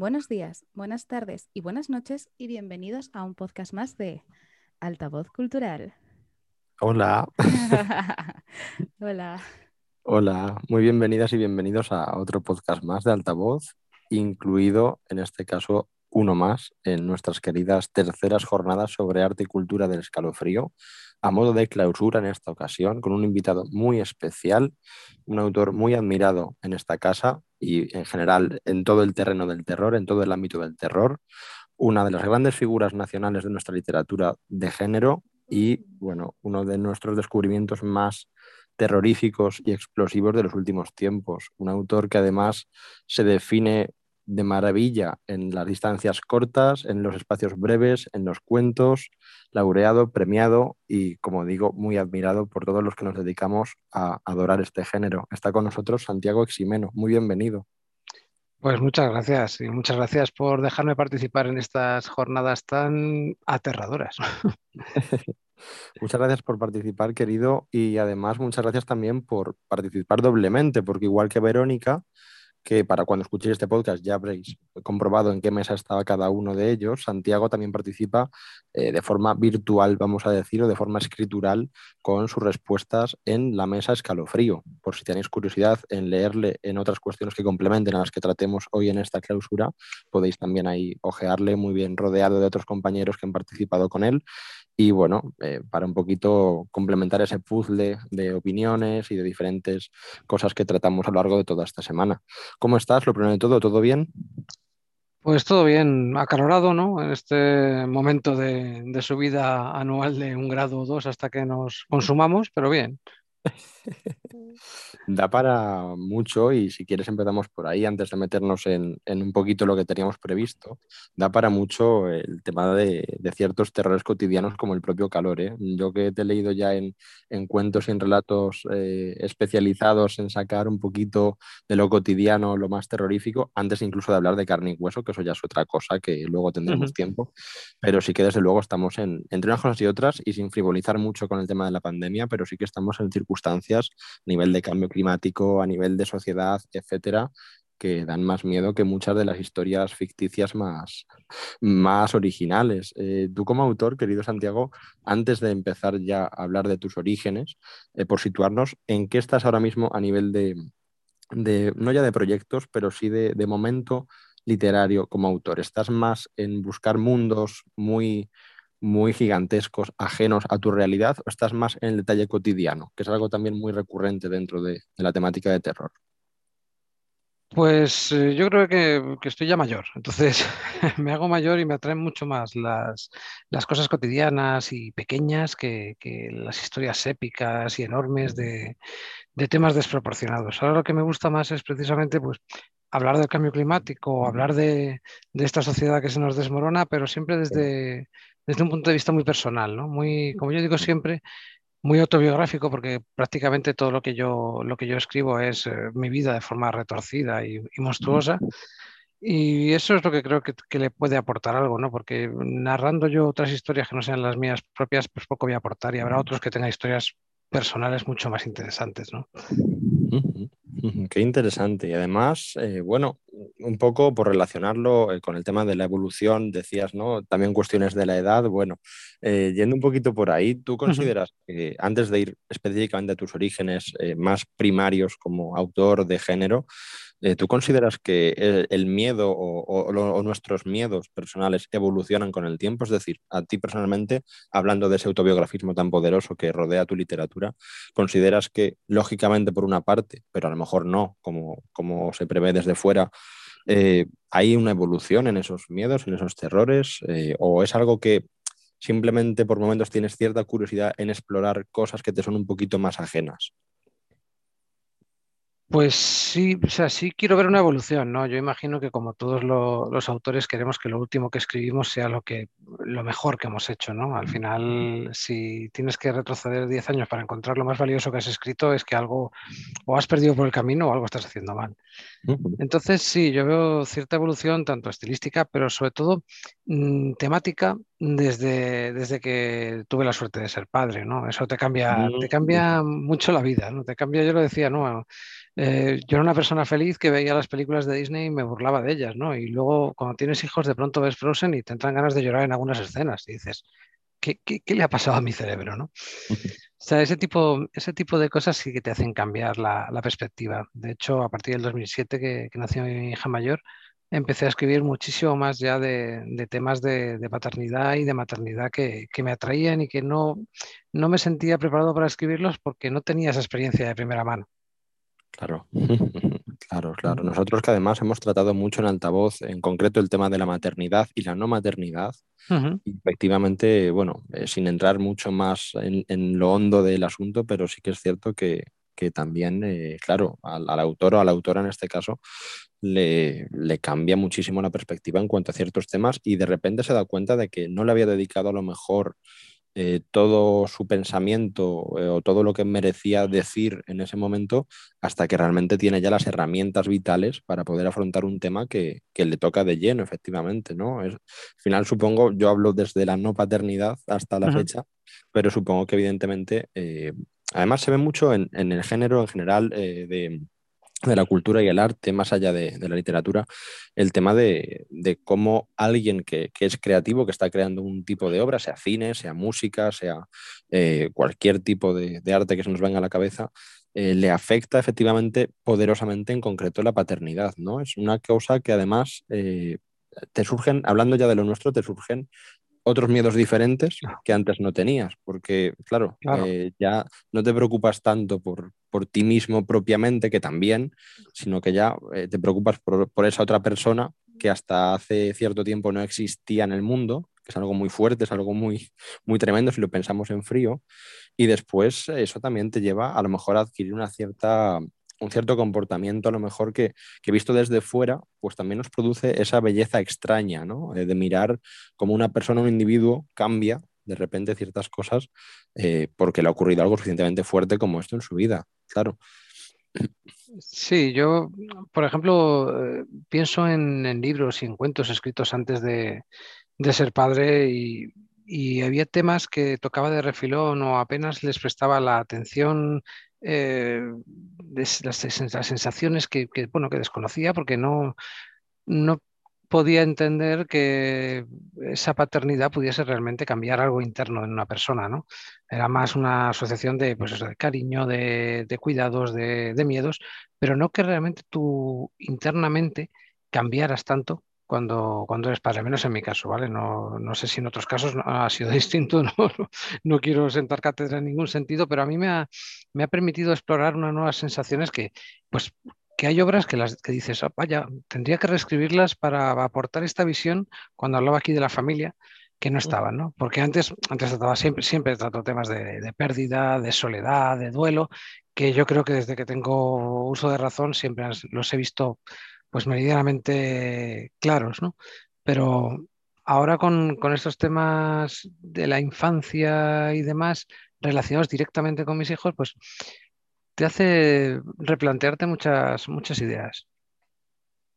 Buenos días, buenas tardes y buenas noches y bienvenidos a un podcast más de Altavoz Cultural. Hola. Hola. Hola, muy bienvenidas y bienvenidos a otro podcast más de Altavoz, incluido en este caso uno más en nuestras queridas terceras jornadas sobre arte y cultura del escalofrío, a modo de clausura en esta ocasión, con un invitado muy especial, un autor muy admirado en esta casa y en general en todo el terreno del terror, en todo el ámbito del terror, una de las grandes figuras nacionales de nuestra literatura de género y, bueno, uno de nuestros descubrimientos más terroríficos y explosivos de los últimos tiempos. Un autor que además se define de maravilla en las distancias cortas, en los espacios breves, en los cuentos, laureado, premiado y, como digo, muy admirado por todos los que nos dedicamos a adorar este género. Está con nosotros Santiago Eximeno. Muy bienvenido. Pues muchas gracias y muchas gracias por dejarme participar en estas jornadas tan aterradoras. muchas gracias por participar, querido, y además muchas gracias también por participar doblemente, porque igual que Verónica, que para cuando escuchéis este podcast ya habréis comprobado en qué mesa estaba cada uno de ellos. Santiago también participa eh, de forma virtual, vamos a decir, o de forma escritural con sus respuestas en la mesa escalofrío. Por si tenéis curiosidad en leerle en otras cuestiones que complementen a las que tratemos hoy en esta clausura, podéis también ahí ojearle muy bien rodeado de otros compañeros que han participado con él y bueno, eh, para un poquito complementar ese puzzle de opiniones y de diferentes cosas que tratamos a lo largo de toda esta semana. ¿Cómo estás? Lo primero de todo, ¿todo bien? Pues todo bien, acalorado, ¿no? En este momento de, de subida anual de un grado o dos hasta que nos consumamos, pero bien. Da para mucho y si quieres empezamos por ahí antes de meternos en, un poquito lo que teníamos previsto. Da para mucho el tema de, ciertos terrores cotidianos como el propio calor. ¿eh? Yo que te he leído ya en, cuentos y en relatos eh, especializados en sacar un poquito de lo cotidiano, lo más terrorífico, antes incluso de hablar de carne y hueso, que eso ya es otra cosa que luego tendremos tiempo. Pero sí que desde luego estamos en, entre unas cosas y otras y sin frivolizar mucho con el tema de la pandemia, pero sí que estamos en circunstancias a nivel de cambio climático, a nivel de sociedad, etcétera, que dan más miedo que muchas de las historias ficticias más, más originales. Eh, tú como autor, querido Santiago, antes de empezar ya a hablar de tus orígenes, eh, por situarnos, ¿en qué estás ahora mismo a nivel de, no ya de proyectos, pero sí de momento literario como autor? ¿Estás más en buscar mundos muy muy gigantescos, ajenos a tu realidad, o estás más en el detalle cotidiano, que es algo también muy recurrente dentro de, la temática de terror? Pues eh, yo creo que, estoy ya mayor, entonces me hago mayor y me atraen mucho más las, cosas cotidianas y pequeñas que, las historias épicas y enormes de, temas desproporcionados. Ahora lo que me gusta más es precisamente pues, hablar del cambio climático, hablar de, de, esta sociedad que se nos desmorona, pero siempre desde, desde un punto de vista muy personal, ¿no? Muy, como yo digo siempre, muy autobiográfico porque prácticamente todo lo que yo, lo que yo escribo es eh, mi vida de forma retorcida y, monstruosa. Y eso es lo que creo que, que, le puede aportar algo, ¿no? Porque narrando yo otras historias que no sean las mías propias, pues poco voy a aportar y habrá otros que tengan historias personales mucho más interesantes, ¿no? Qué interesante. Y además, eh, bueno, un poco por relacionarlo eh, con el tema de la evolución, decías, ¿no? También cuestiones de la edad. Bueno, eh, yendo un poquito por ahí, ¿tú consideras que antes de ir específicamente a tus orígenes más primarios como autor de género, ¿Tú consideras que el, miedo o, nuestros miedos personales evolucionan con el tiempo? Es decir, a ti personalmente, hablando de ese autobiografismo tan poderoso que rodea tu literatura, ¿consideras que lógicamente por una parte, pero a lo mejor no, como, como se prevé desde fuera, eh, hay una evolución en esos miedos, en esos terrores? Eh, ¿O es algo que simplemente por momentos tienes cierta curiosidad en explorar cosas que te son un poquito más ajenas? Pues sí, o sea, sí quiero ver una evolución, ¿no? Yo imagino que como todos los autores queremos que lo último que escribimos sea lo que lo mejor que hemos hecho, ¿no? Al final, si tienes que retroceder 10 años para encontrar lo más valioso que has escrito, es que algo o has perdido por el camino o algo estás haciendo mal. Entonces, sí, yo veo cierta evolución, tanto estilística, pero sobre todo mm, temática, desde, desde que tuve la suerte de ser padre, ¿no? Eso te cambia, te cambia mucho la vida, ¿no? Te cambia, yo lo decía, ¿no? Eh, yo era una persona feliz que veía las películas de Disney y me burlaba de ellas, ¿no? Y luego cuando tienes hijos de pronto ves Frozen y te entran ganas de llorar en algunas escenas y dices, ¿qué, le ha pasado a mi cerebro, no? O sea, ese tipo, ese tipo de cosas sí que te hacen cambiar la, perspectiva. De hecho, a partir del 2007 que, nació mi hija mayor, empecé a escribir muchísimo más ya de, temas de, paternidad y de maternidad que, que, me atraían y que no, no me sentía preparado para escribirlos porque no tenía esa experiencia de primera mano. Claro, claro, claro. Nosotros que además hemos tratado mucho en altavoz, en concreto el tema de la maternidad y la no maternidad, efectivamente, bueno, eh, sin entrar mucho más en, lo hondo del asunto, pero sí que es cierto que, también, eh, claro, al, autor o a la autora en este caso, le, le, cambia muchísimo la perspectiva en cuanto a ciertos temas y de repente se da cuenta de que no le había dedicado a lo mejor eh, todo su pensamiento eh, o todo lo que merecía decir en ese momento hasta que realmente tiene ya las herramientas vitales para poder afrontar un tema que, le toca de lleno, efectivamente, ¿no? Es, al final supongo, yo hablo desde la no paternidad hasta la fecha, pero supongo que evidentemente, eh, además se ve mucho en, en, el género en general de de la cultura y el arte, más allá de, la literatura, el tema de, cómo alguien que, es creativo, que está creando un tipo de obra, sea cine, sea música, sea eh, cualquier tipo de, arte que se nos venga a la cabeza, eh, le afecta efectivamente poderosamente en concreto la paternidad, ¿no? Es una cosa que además eh, te surgen, hablando ya de lo nuestro, te surgen otros miedos diferentes que antes no tenías, porque claro, eh, ya no te preocupas tanto por, por, ti mismo propiamente, que también, sino que ya eh, te preocupas por, por, esa otra persona que hasta hace cierto tiempo no existía en el mundo, que es algo muy fuerte, es algo muy, muy tremendo si lo pensamos en frío, y después eso también te lleva a lo mejor a adquirir una cierta un cierto comportamiento a lo mejor que, que, visto desde fuera, pues también nos produce esa belleza extraña, ¿no? Eh, de mirar cómo una persona, un individuo cambia de repente ciertas cosas eh, porque le ha ocurrido algo suficientemente fuerte como esto en su vida, claro. Sí, yo, por ejemplo, eh, pienso en, libros y en cuentos escritos antes de, de ser padre y, y había temas que tocaba de refilón o apenas les prestaba la atención eh, las, sensaciones que, bueno, que desconocía porque no, no podía entender que esa paternidad pudiese realmente cambiar algo interno en una persona, ¿no? Era más una asociación de, pues de cariño, de, cuidados, de, de, miedos, pero no que realmente tú internamente cambiaras tanto cuando, cuando eres padre, menos en mi caso, ¿vale? No, no sé si en otros casos ha sido distinto, no, no, quiero sentar cátedra en ningún sentido, pero a mí me ha, me ha permitido explorar unas nuevas sensaciones que, pues, que hay obras que, las, que dices, oh, vaya, tendría que reescribirlas para aportar esta visión cuando hablaba aquí de la familia que no estaban, ¿no? Porque antes, antes trataba siempre, siempre trato temas de, de, pérdida, de soledad, de duelo, que yo creo que desde que tengo uso de razón siempre los he visto pues meridianamente claros, ¿no? Pero ahora con, estos temas de la infancia y demás relacionados directamente con mis hijos, pues te hace replantearte muchas, muchas ideas.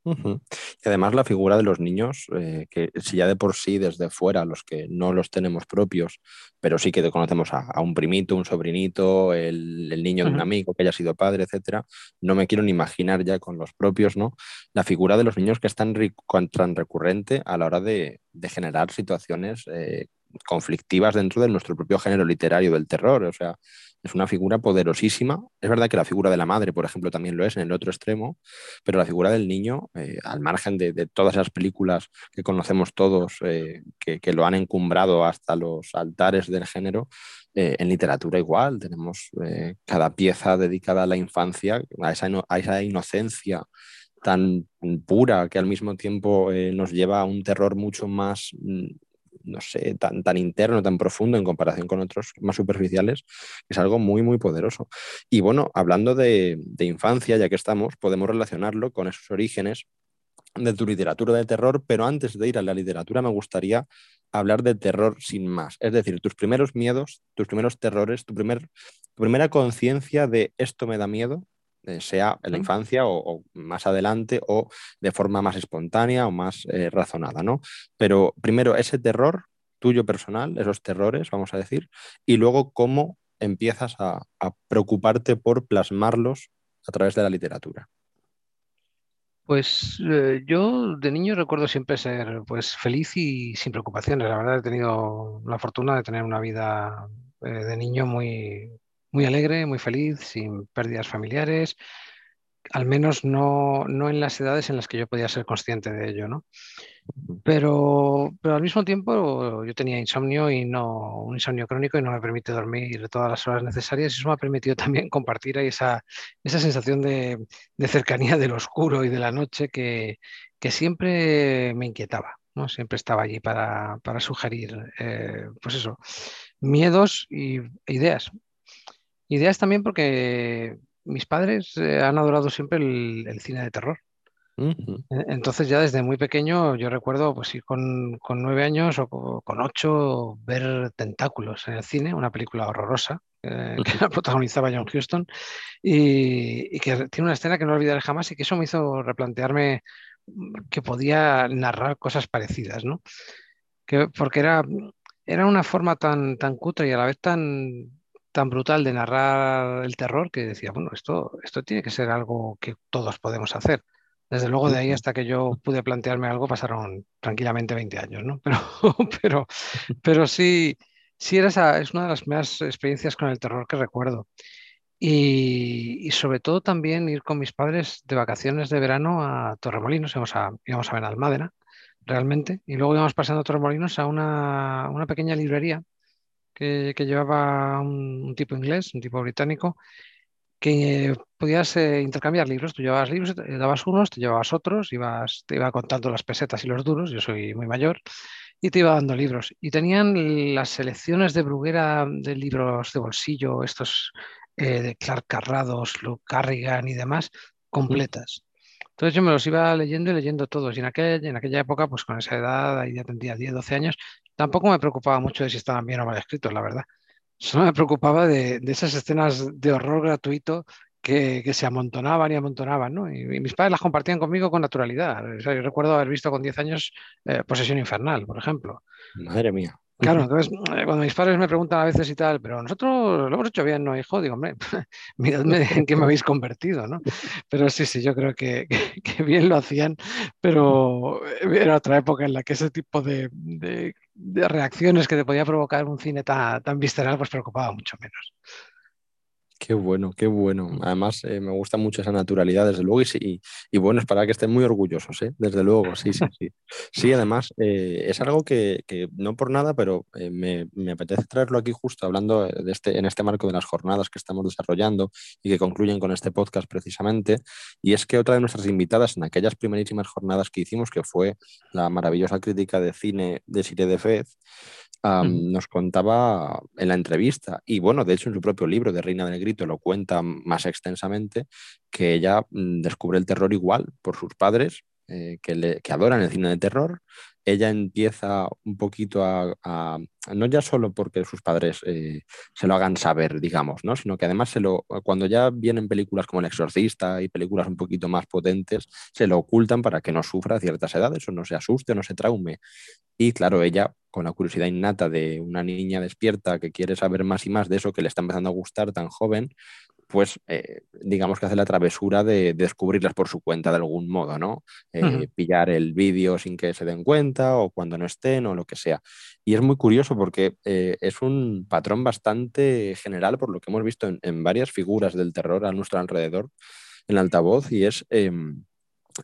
Y además la figura de los niños, eh, que si ya de por sí desde fuera, los que no los tenemos propios, pero sí que conocemos a, un primito, un sobrinito, el, niño de un amigo que haya sido padre, etcétera, no me quiero ni imaginar ya con los propios, ¿no? La figura de los niños que es tan, tan recurrente a la hora de, generar situaciones eh, conflictivas dentro de nuestro propio género literario del terror. O sea, es una figura poderosísima. Es verdad que la figura de la madre, por ejemplo, también lo es en el otro extremo, pero la figura del niño, eh, al margen de, todas esas películas que conocemos todos, eh, que, lo han encumbrado hasta los altares del género, eh, en literatura igual, tenemos cada pieza dedicada a la infancia, a esa, inocencia tan pura que al mismo tiempo nos lleva a un terror mucho más mm, no sé, tan, tan interno, tan profundo en comparación con otros más superficiales, es algo muy, muy poderoso. Y bueno, hablando de, infancia, ya que estamos, podemos relacionarlo con esos orígenes de tu literatura de terror, pero antes de ir a la literatura me gustaría hablar de terror sin más, es decir, tus primeros miedos, tus primeros terrores, tu, primer, tu primera conciencia de esto me da miedo, eh, sea en la infancia o, más adelante o de forma más espontánea o más eh, razonada, ¿no? Pero primero ese terror tuyo personal, esos terrores, vamos a decir, y luego cómo empiezas a, preocuparte por plasmarlos a través de la literatura? Pues eh, yo de niño recuerdo siempre ser pues feliz y sin preocupaciones. La verdad he tenido la fortuna de tener una vida eh, de niño muy, muy alegre, muy feliz, sin pérdidas familiares, al menos no, no en las edades en las que yo podía ser consciente de ello, ¿no? Pero, pero al mismo tiempo yo tenía insomnio y no, un insomnio crónico y no me permite dormir todas las horas necesarias y eso me ha permitido también compartir ahí esa, esa sensación de, de cercanía del oscuro y de la noche que, que siempre me inquietaba, ¿no? Siempre estaba allí para, para sugerir, eh, pues eso, miedos y ideas. Ideas también porque mis padres eh, han adorado siempre el, el cine de terror. Entonces ya desde muy pequeño yo recuerdo pues ir con, con nueve años o con ocho ver Tentáculos en el cine, una película horrorosa eh, que la protagonizaba John Huston y, y, que tiene una escena que no olvidaré jamás y que eso me hizo replantearme que podía narrar cosas parecidas, ¿no? Que, porque era, era una forma tan, tan cutre y a la vez tan, tan brutal de narrar el terror que decía, bueno, esto, esto tiene que ser algo que todos podemos hacer. Desde luego de ahí hasta que yo pude plantearme algo pasaron tranquilamente 20 años, ¿no? Pero, pero, pero sí, sí era esa, es una de las primeras experiencias con el terror que recuerdo. Y, y, sobre todo también ir con mis padres de vacaciones de verano a Torremolinos, íbamos a, íbamos a Benalmádena, realmente, y luego íbamos pasando a Torremolinos a una, una pequeña librería que, que llevaba un, un, tipo inglés, un tipo británico, que podías eh, intercambiar libros. Tú llevabas libros, te dabas unos, te llevabas otros, ibas, te iba contando las pesetas y los duros, yo soy muy mayor, y te iba dando libros. Y tenían las selecciones de Bruguera de libros de bolsillo, estos eh, de Clark Carrados, Luke Carrigan y demás, completas. Entonces yo me los iba leyendo y leyendo todos. Y en, aquel, en aquella época, pues con esa edad, ahí ya tendría 10, 12 años, tampoco me preocupaba mucho de si estaban bien o mal escritos, la verdad. Solo me preocupaba de, esas escenas de horror gratuito que, se amontonaban y amontonaban, ¿no? Y, y, mis padres las compartían conmigo con naturalidad. O sea, yo recuerdo haber visto con 10 años eh, Posesión Infernal, por ejemplo. Madre mía. Claro, entonces eh, cuando mis padres me preguntan a veces y tal, pero nosotros lo hemos hecho bien, ¿no, hijo? Digo, hombre, miradme en qué me habéis convertido, ¿no? Pero sí, sí, yo creo que, que, que, bien lo hacían, pero era otra época en la que ese tipo de, de, de reacciones que te podía provocar un cine tan, tan visceral, pues preocupaba mucho menos. Qué bueno, qué bueno. Además, eh, me gusta mucho esa naturalidad, desde luego, y, y, y, bueno, es para que estén muy orgullosos, ¿eh? desde luego, sí, sí, sí. Sí, además, eh, es algo que, que, no por nada, pero eh, me, me, apetece traerlo aquí justo hablando de este, en este marco de las jornadas que estamos desarrollando y que concluyen con este podcast precisamente. Y es que otra de nuestras invitadas en aquellas primerísimas jornadas que hicimos, que fue la maravillosa crítica de cine de Sire de Fez, um, nos contaba en la entrevista, y bueno, de hecho en su propio libro de Reina del Lo cuenta más extensamente, que ella mm, descubre el terror igual por sus padres, eh, que, le, que, adoran el cine de terror. Ella empieza un poquito a, no ya solo porque sus padres eh, se lo hagan saber, digamos, ¿no? sino que además se lo, cuando ya vienen películas como El Exorcista y películas un poquito más potentes, se lo ocultan para que no sufra a ciertas edades o no se asuste, no se traume. Y claro, ella, con la curiosidad innata de una niña despierta que quiere saber más y más de eso que le está empezando a gustar tan joven, pues eh, digamos que hace la travesura de, descubrirlas por su cuenta de algún modo, ¿no? Eh, uh -huh. Pillar el vídeo sin que se den cuenta o cuando no estén o lo que sea. Y es muy curioso porque eh, es un patrón bastante general por lo que hemos visto en, en, varias figuras del terror a nuestro alrededor en altavoz y es em,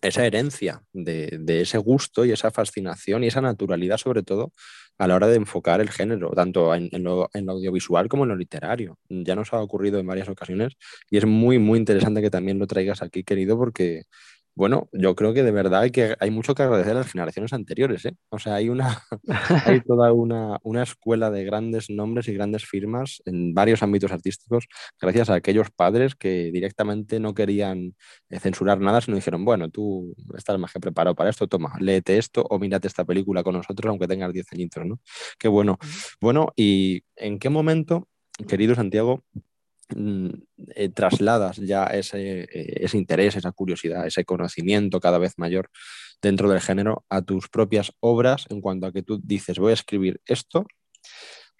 esa herencia de, ese gusto y esa fascinación y esa naturalidad sobre todo a la hora de enfocar el género, tanto en, en, lo, audiovisual como en lo literario. Ya nos ha ocurrido en varias ocasiones y es muy, muy interesante que también lo traigas aquí, querido, porque bueno, yo creo que de verdad hay, que, hay mucho que agradecer a las generaciones anteriores. ¿eh? O sea, hay, una, hay toda una, una, escuela de grandes nombres y grandes firmas en varios ámbitos artísticos, gracias a aquellos padres que directamente no querían eh, censurar nada, sino dijeron, bueno, tú estás más que preparado para esto, toma, léete esto o mírate esta película con nosotros, aunque tengas 10 añitos, ¿no? Qué bueno. Bueno, ¿y en qué momento, querido Santiago, eh, trasladas ya ese, eh, ese, interés, esa curiosidad, ese conocimiento cada vez mayor dentro del género a tus propias obras en cuanto a que tú dices voy a escribir esto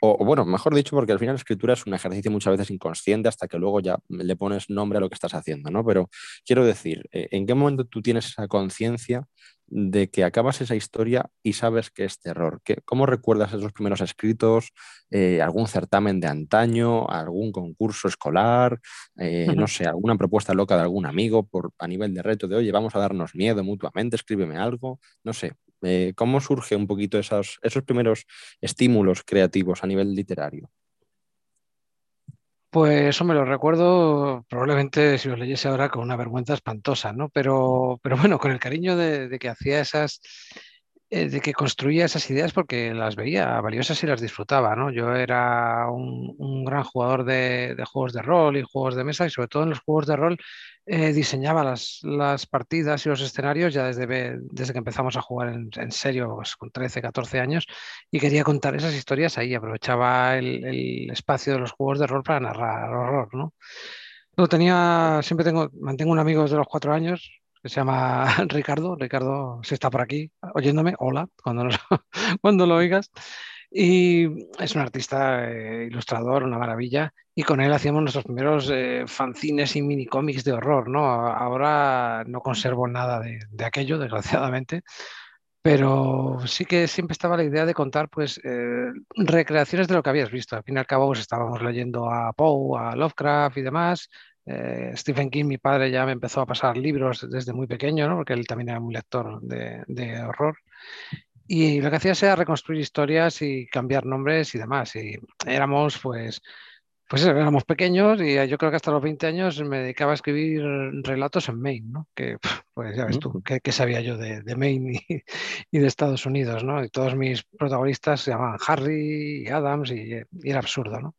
o, bueno, mejor dicho, porque al final la escritura es un ejercicio muchas veces inconsciente hasta que luego ya le pones nombre a lo que estás haciendo, ¿no? Pero quiero decir, eh, ¿en qué momento tú tienes esa conciencia de que acabas esa historia y sabes que es terror? ¿Qué, ¿Cómo recuerdas esos primeros escritos? Eh, ¿Algún certamen de antaño? ¿Algún concurso escolar? Eh, no sé, alguna propuesta loca de algún amigo por, a nivel de reto de, oye, vamos a darnos miedo mutuamente, escríbeme algo. No sé, eh, ¿Cómo surge un poquito esos, esos primeros estímulos creativos a nivel literario? Pues eso me lo recuerdo probablemente si los leyese ahora con una vergüenza espantosa, ¿no? Pero, pero bueno, con el cariño de que hacía esas, de que construía esas ideas porque las veía valiosas y las disfrutaba, ¿no? Yo era un, gran jugador de, juegos de rol y juegos de mesa y sobre todo en los juegos de rol eh, diseñaba las, partidas y los escenarios ya desde, desde que empezamos a jugar en, serio, pues, con 13, 14 años y quería contar esas historias ahí, aprovechaba el, espacio de los juegos de rol para narrar horror, ¿no? Lo tenía, siempre tengo, mantengo un amigo desde los cuatro años, que se llama Ricardo. Ricardo, si está por aquí oyéndome, hola, cuando, cuando lo oigas. Y es un artista eh, ilustrador, una maravilla. Y con él hacíamos nuestros primeros eh, fanzines y mini cómics de horror, ¿no? Ahora no conservo nada de, aquello, desgraciadamente. Pero sí que siempre estaba la idea de contar pues eh, recreaciones de lo que habías visto. Al fin y al cabo pues, estábamos leyendo a Poe, a Lovecraft y demás, eh, Stephen King, mi padre, ya me empezó a pasar libros desde muy pequeño, porque él también era un lector de, horror. Y lo que hacía era reconstruir historias y cambiar nombres y demás. Y éramos, pues, pues éramos pequeños y yo creo que hasta los 20 años me dedicaba a escribir relatos en Maine, ¿no? Que, pues ya ves tú, ¿qué, sabía yo de, Maine y, de Estados Unidos, ¿no? Y todos mis protagonistas se llamaban Harry y Adams y, y era absurdo, ¿no?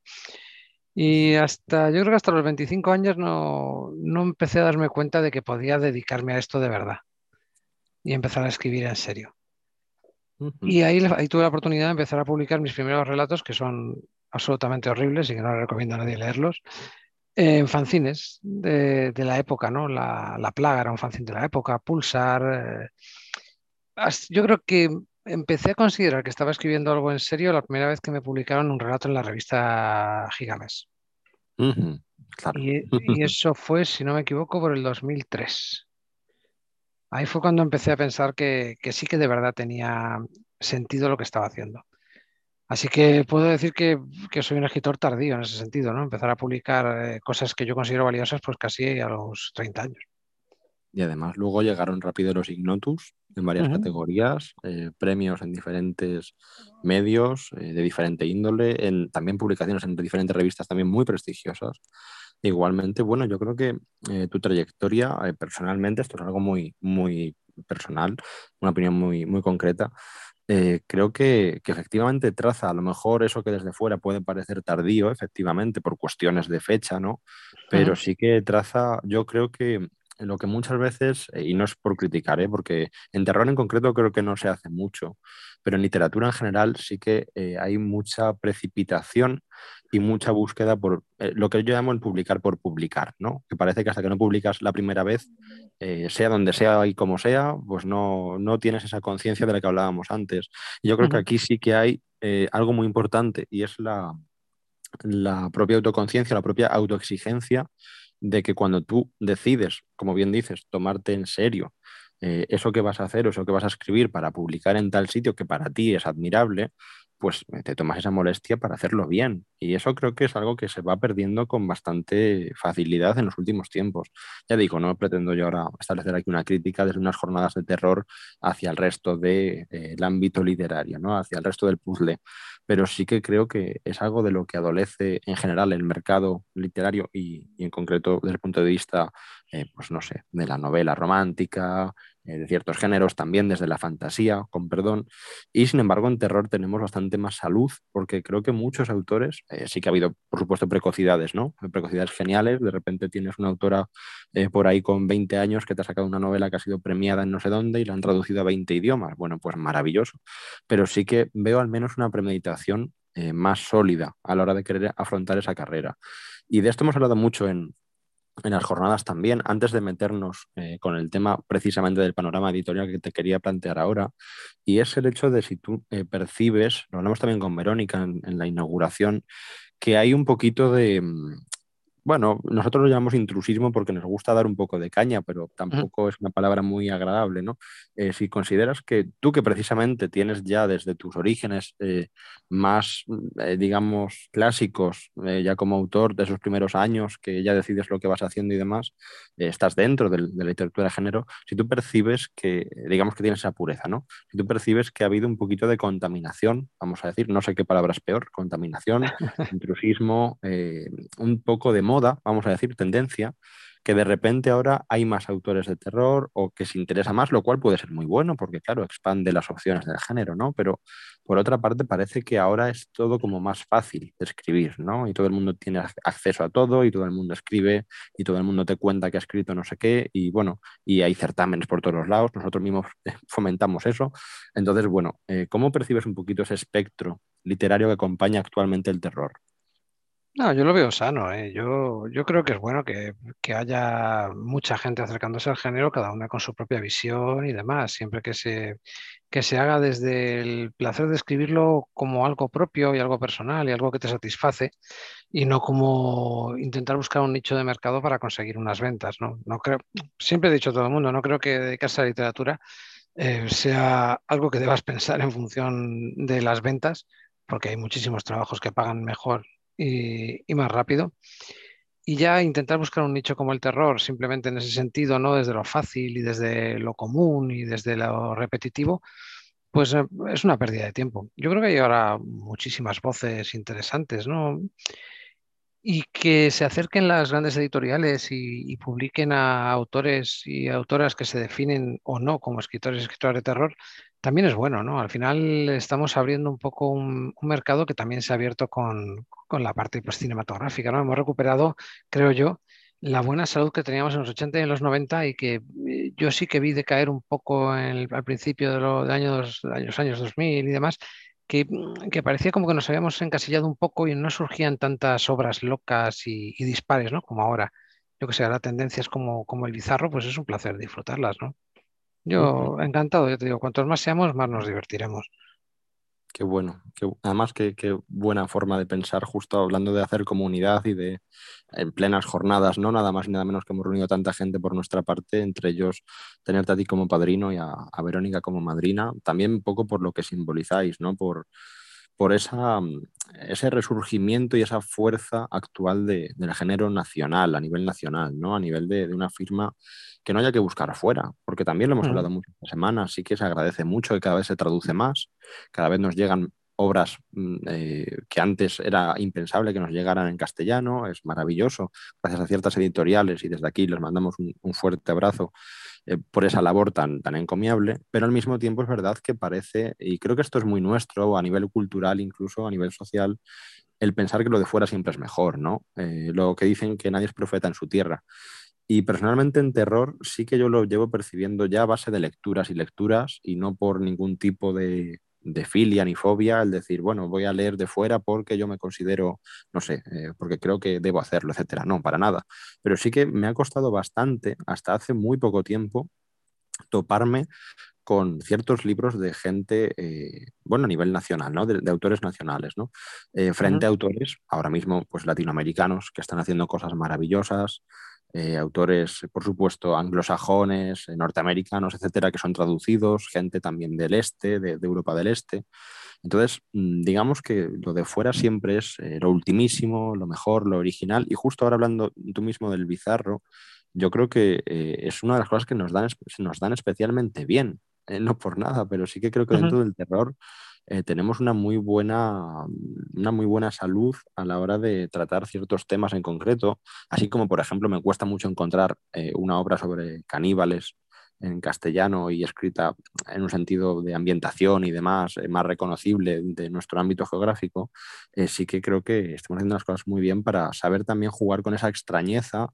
Y hasta, yo creo que hasta los 25 años no, empecé a darme cuenta de que podía dedicarme a esto de verdad y empezar a escribir en serio. Y ahí, ahí tuve la oportunidad de empezar a publicar mis primeros relatos, que son absolutamente horribles y que no le recomiendo a nadie leerlos, en fanzines de, la época, ¿no? La, la, Plaga era un fanzine de la época, Pulsar. Eh, yo creo que empecé a considerar que estaba escribiendo algo en serio la primera vez que me publicaron un relato en la revista Gigames. y, eso fue, si no me equivoco, por el 2003. Ahí fue cuando empecé a pensar que, sí que de verdad tenía sentido lo que estaba haciendo. Así que puedo decir que, soy un escritor tardío en ese sentido, ¿no? Empezar a publicar eh, cosas que yo considero valiosas, pues casi a los 30 años. Y además luego llegaron rápido los Ignotus en varias categorías, eh, premios en diferentes medios eh, de diferente índole, en, también publicaciones en diferentes revistas también muy prestigiosas. Igualmente, bueno, yo creo que eh, tu trayectoria personalmente, esto es algo muy, muy personal, una opinión muy, muy concreta, creo que, que, efectivamente traza a lo mejor eso que desde fuera puede parecer tardío, efectivamente, por cuestiones de fecha, ¿no? Pero sí que traza, yo creo que lo que muchas veces, eh, y no es por criticar, ¿eh? porque en terror en concreto creo que no se hace mucho, pero en literatura en general sí que eh, hay mucha precipitación y mucha búsqueda por lo que yo llamo el publicar por publicar, ¿no? Que parece que hasta que no publicas la primera vez, sea donde sea y como sea, pues no, tienes esa conciencia de la que hablábamos antes. Yo creo que aquí sí que hay algo muy importante y es la, la propia autoconciencia, la propia autoexigencia de que cuando tú decides, como bien dices, tomarte en serio eh, eso que vas a hacer o eso que vas a escribir para publicar en tal sitio que para ti es admirable, pues eh, te tomas esa molestia para hacerlo bien. Y eso creo que es algo que se va perdiendo con bastante facilidad en los últimos tiempos. Ya digo, no pretendo yo ahora establecer aquí una crítica desde unas jornadas de terror hacia el resto del de, eh, ámbito literario, ¿no? hacia el resto del puzzle. Pero sí que creo que es algo de lo que adolece en general el mercado literario y, en concreto desde el punto de vista, eh, pues no sé, de la novela romántica, eh, de ciertos géneros, también desde la fantasía, con perdón. Y sin embargo, en terror tenemos bastante más salud, porque creo que muchos autores, eh, sí que ha habido, por supuesto, precocidades, ¿no? Precocidades geniales. De repente tienes una autora por ahí con 20 años que te ha sacado una novela que ha sido premiada en no sé dónde y la han traducido a 20 idiomas. Bueno, pues maravilloso. Pero sí que veo al menos una premeditación más sólida a la hora de querer afrontar esa carrera. Y de esto hemos hablado mucho en, en las jornadas también, antes de meternos eh, con el tema precisamente del panorama editorial que te quería plantear ahora, y es el hecho de si tú eh, percibes, lo hablamos también con Verónica en, la inauguración, que hay un poquito de, mm, bueno, nosotros lo llamamos intrusismo porque nos gusta dar un poco de caña, pero tampoco es una palabra muy agradable, ¿no? Eh, si consideras que tú que precisamente tienes ya desde tus orígenes eh, más, eh, digamos, clásicos, ya como autor de esos primeros años, que ya decides lo que vas haciendo y demás, estás dentro de, la literatura de género, si tú percibes que, digamos que tienes esa pureza, ¿no? Si tú percibes que ha habido un poquito de contaminación, vamos a decir, no sé qué palabra es peor, contaminación, intrusismo, un poco de moda, vamos a decir, tendencia, que de repente ahora hay más autores de terror o que se interesa más, lo cual puede ser muy bueno porque, claro, expande las opciones del género, ¿no? Pero por otra parte parece que ahora es todo como más fácil de escribir, ¿no? Y todo el mundo tiene acceso a todo y todo el mundo escribe y todo el mundo te cuenta que ha escrito no sé qué y bueno, y hay certámenes por todos los lados, nosotros mismos fomentamos eso. Entonces, bueno, eh, ¿cómo percibes un poquito ese espectro literario que acompaña actualmente el terror? No, yo lo veo sano. ¿eh? Yo, yo creo que es bueno que, haya mucha gente acercándose al género, cada una con su propia visión y demás, siempre que se, que se haga desde el placer de escribirlo como algo propio y algo personal y algo que te satisface y no como intentar buscar un nicho de mercado para conseguir unas ventas. ¿no? No creo, siempre he dicho a todo el mundo, no creo que dedicarse a la literatura eh, sea algo que debas pensar en función de las ventas, porque hay muchísimos trabajos que pagan mejor y, más rápido. Y ya intentar buscar un nicho como el terror, simplemente en ese sentido, no desde lo fácil y desde lo común y desde lo repetitivo, pues eh, es una pérdida de tiempo. Yo creo que hay ahora muchísimas voces interesantes, ¿no? Y que se acerquen las grandes editoriales y, publiquen a autores y autoras que se definen o no como escritores y escritoras de terror, también es bueno, ¿no? Al final estamos abriendo un poco un, mercado que también se ha abierto con, la parte pues, cinematográfica, ¿no? Hemos recuperado, creo yo, la buena salud que teníamos en los 80 y en los 90 y que eh, yo sí que vi decaer un poco al principio de, los años, años, años 2000 y demás, que, que, parecía como que nos habíamos encasillado un poco y no surgían tantas obras locas y, dispares, ¿no? Como ahora. Yo que sé, ahora tendencias como, como el bizarro, pues es un placer disfrutarlas, ¿no? Yo encantado, yo te digo, cuantos más seamos, más nos divertiremos. Qué bueno, además qué, buena forma de pensar, justo hablando de hacer comunidad y de en plenas jornadas, no nada más y nada menos que hemos reunido tanta gente por nuestra parte, entre ellos tenerte a ti como padrino y a, Verónica como madrina, también un poco por lo que simbolizáis, ¿no? Por, por esa, mm, ese resurgimiento y esa fuerza actual de, del género nacional, a nivel nacional, ¿no? a nivel de, una firma que no haya que buscar afuera, porque también lo hemos hablado muchas semanas, sí que se agradece mucho que cada vez se traduce más, cada vez nos llegan obras mm, eh, que antes era impensable que nos llegaran en castellano, es maravilloso, gracias a ciertas editoriales y desde aquí les mandamos un fuerte abrazo eh, por esa labor tan, tan encomiable, pero al mismo tiempo es verdad que parece, y creo que esto es muy nuestro, a nivel cultural, incluso a nivel social, el pensar que lo de fuera siempre es mejor, ¿no? Eh, lo que dicen que nadie es profeta en su tierra. Y personalmente en terror sí que yo lo llevo percibiendo ya a base de lecturas y lecturas y no por ningún tipo de, de filia ni fobia, el decir, bueno, voy a leer de fuera porque yo me considero, no sé, eh, porque creo que debo hacerlo, etcétera. No, para nada. Pero sí que me ha costado bastante, hasta hace muy poco tiempo, toparme con ciertos libros de gente, eh, bueno, a nivel nacional, ¿no? De, autores nacionales, ¿no? Eh, frente a autores, ahora mismo, pues latinoamericanos, que están haciendo cosas maravillosas, eh, autores, por supuesto, anglosajones, eh, norteamericanos, etcétera, que son traducidos, gente también del este, de, Europa del Este. Entonces, mm, digamos que lo de fuera siempre es eh, lo ultimísimo, lo mejor, lo original. Y justo ahora hablando tú mismo del bizarro, yo creo que es una de las cosas que nos dan, nos dan especialmente bien. no por nada, pero sí que creo que dentro del terror eh, tenemos una muy, buena, una muy buena salud a la hora de tratar ciertos temas en concreto, así como, por ejemplo, me cuesta mucho encontrar eh, una obra sobre caníbales en castellano y escrita en un sentido de ambientación y demás, eh, más reconocible de nuestro ámbito geográfico, sí que creo que estamos haciendo las cosas muy bien para saber también jugar con esa extrañeza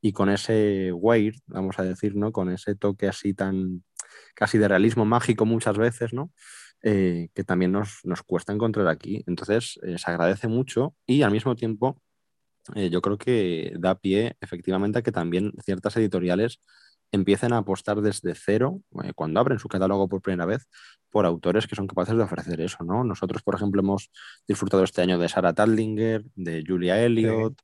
y con ese weird, vamos a decir, ¿no? Con ese toque así tan casi de realismo mágico muchas veces, ¿no? Eh, que también nos, cuesta encontrar aquí. Entonces, eh, se agradece mucho y al mismo tiempo eh, yo creo que da pie efectivamente a que también ciertas editoriales empiecen a apostar desde cero, cuando abren su catálogo por primera vez, por autores que son capaces de ofrecer eso, ¿no? Nosotros, por ejemplo, hemos disfrutado este año de Sarah Tadlinger, de Julia Elliott,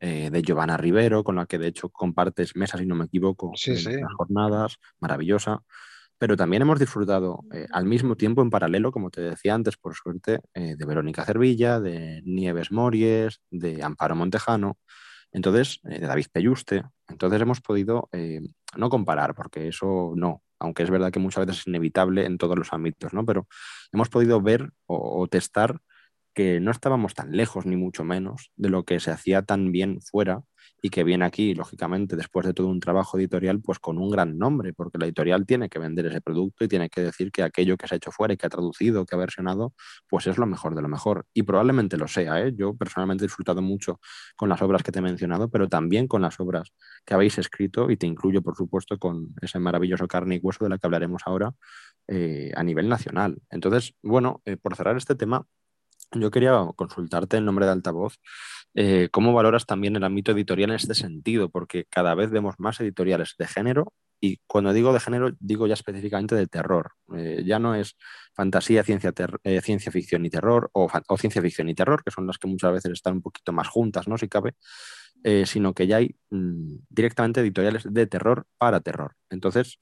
eh, de Giovanna Rivero, con la que de hecho compartes mesas, si no me equivoco, en las jornadas, maravillosa. Pero también hemos disfrutado eh, al mismo tiempo, en paralelo, como te decía antes, por suerte, eh, de Verónica Cervilla, de Nieves Mories, de Amparo Montejano, entonces, de David Peyuste. Entonces hemos podido no comparar, porque eso no, aunque es verdad que muchas veces es inevitable en todos los ámbitos, ¿no? Pero hemos podido ver o testar que no estábamos tan lejos, ni mucho menos, de lo que se hacía tan bien fuera y que viene aquí, lógicamente, después de todo un trabajo editorial, pues con un gran nombre, porque la editorial tiene que vender ese producto y tiene que decir que aquello que se ha hecho fuera y que ha traducido, que ha versionado, pues es lo mejor de lo mejor. Y probablemente lo sea, ¿eh? Yo personalmente he disfrutado mucho con las obras que te he mencionado, pero también con las obras que habéis escrito y te incluyo, por supuesto, con ese maravilloso carne y hueso de la que hablaremos ahora eh, a nivel nacional. Entonces, bueno, eh, por cerrar este tema, yo quería consultarte en nombre de altavoz, eh, ¿cómo valoras también el ámbito editorial en este sentido? Porque cada vez vemos más editoriales de género y cuando digo de género digo ya específicamente de terror. Eh, ya no es fantasía, ciencia, eh, ciencia ficción y terror o, ciencia ficción y terror, que son las que muchas veces están un poquito más juntas, ¿no? Si cabe, sino que ya hay mm, directamente editoriales de terror para terror. Entonces,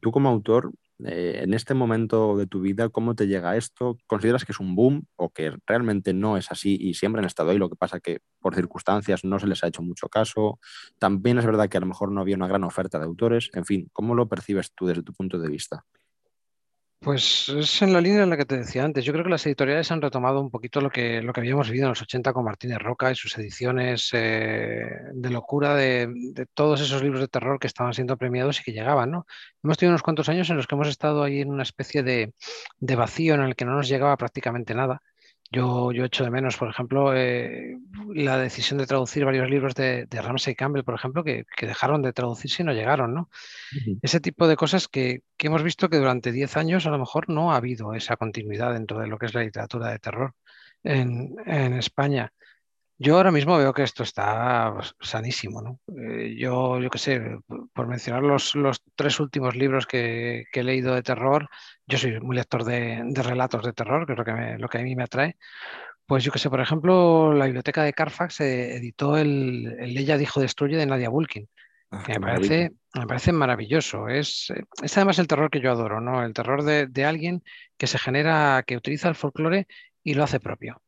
tú como autor, eh, en este momento de tu vida, ¿cómo te llega esto? ¿Consideras que es un boom o que realmente no es así y siempre han estado ahí? Lo que pasa que por circunstancias no se les ha hecho mucho caso. También es verdad que a lo mejor no había una gran oferta de autores. En fin, ¿cómo lo percibes tú desde tu punto de vista? Pues es en la línea en la que te decía antes. Yo creo que las editoriales han retomado un poquito lo que, lo que habíamos vivido en los 80 con Martínez Roca y sus ediciones eh, de locura de, todos esos libros de terror que estaban siendo premiados y que llegaban. ¿no? Hemos tenido unos cuantos años en los que hemos estado ahí en una especie de, de vacío en el que no nos llegaba prácticamente nada. Yo, yo echo de menos, por ejemplo, eh, la decisión de traducir varios libros de, de Ramsey Campbell, por ejemplo, que, dejaron de traducirse y no llegaron, ¿no? Ese tipo de cosas que, que, hemos visto que durante 10 años a lo mejor no ha habido esa continuidad dentro de lo que es la literatura de terror en, en España. Yo ahora mismo veo que esto está pues, sanísimo, ¿no? Eh, yo, yo qué sé, por mencionar los, los tres últimos libros que, he leído de terror, yo soy muy lector de, relatos de terror, que es lo que, lo que a mí me atrae. Pues yo qué sé, por ejemplo, la biblioteca de Carfax editó el, el Ella dijo destruye de Nadia Bulkin, ah, que me parece, me parece maravilloso. Es, es además el terror que yo adoro, ¿no? El terror de, de alguien que se genera, que utiliza el folclore y lo hace propio.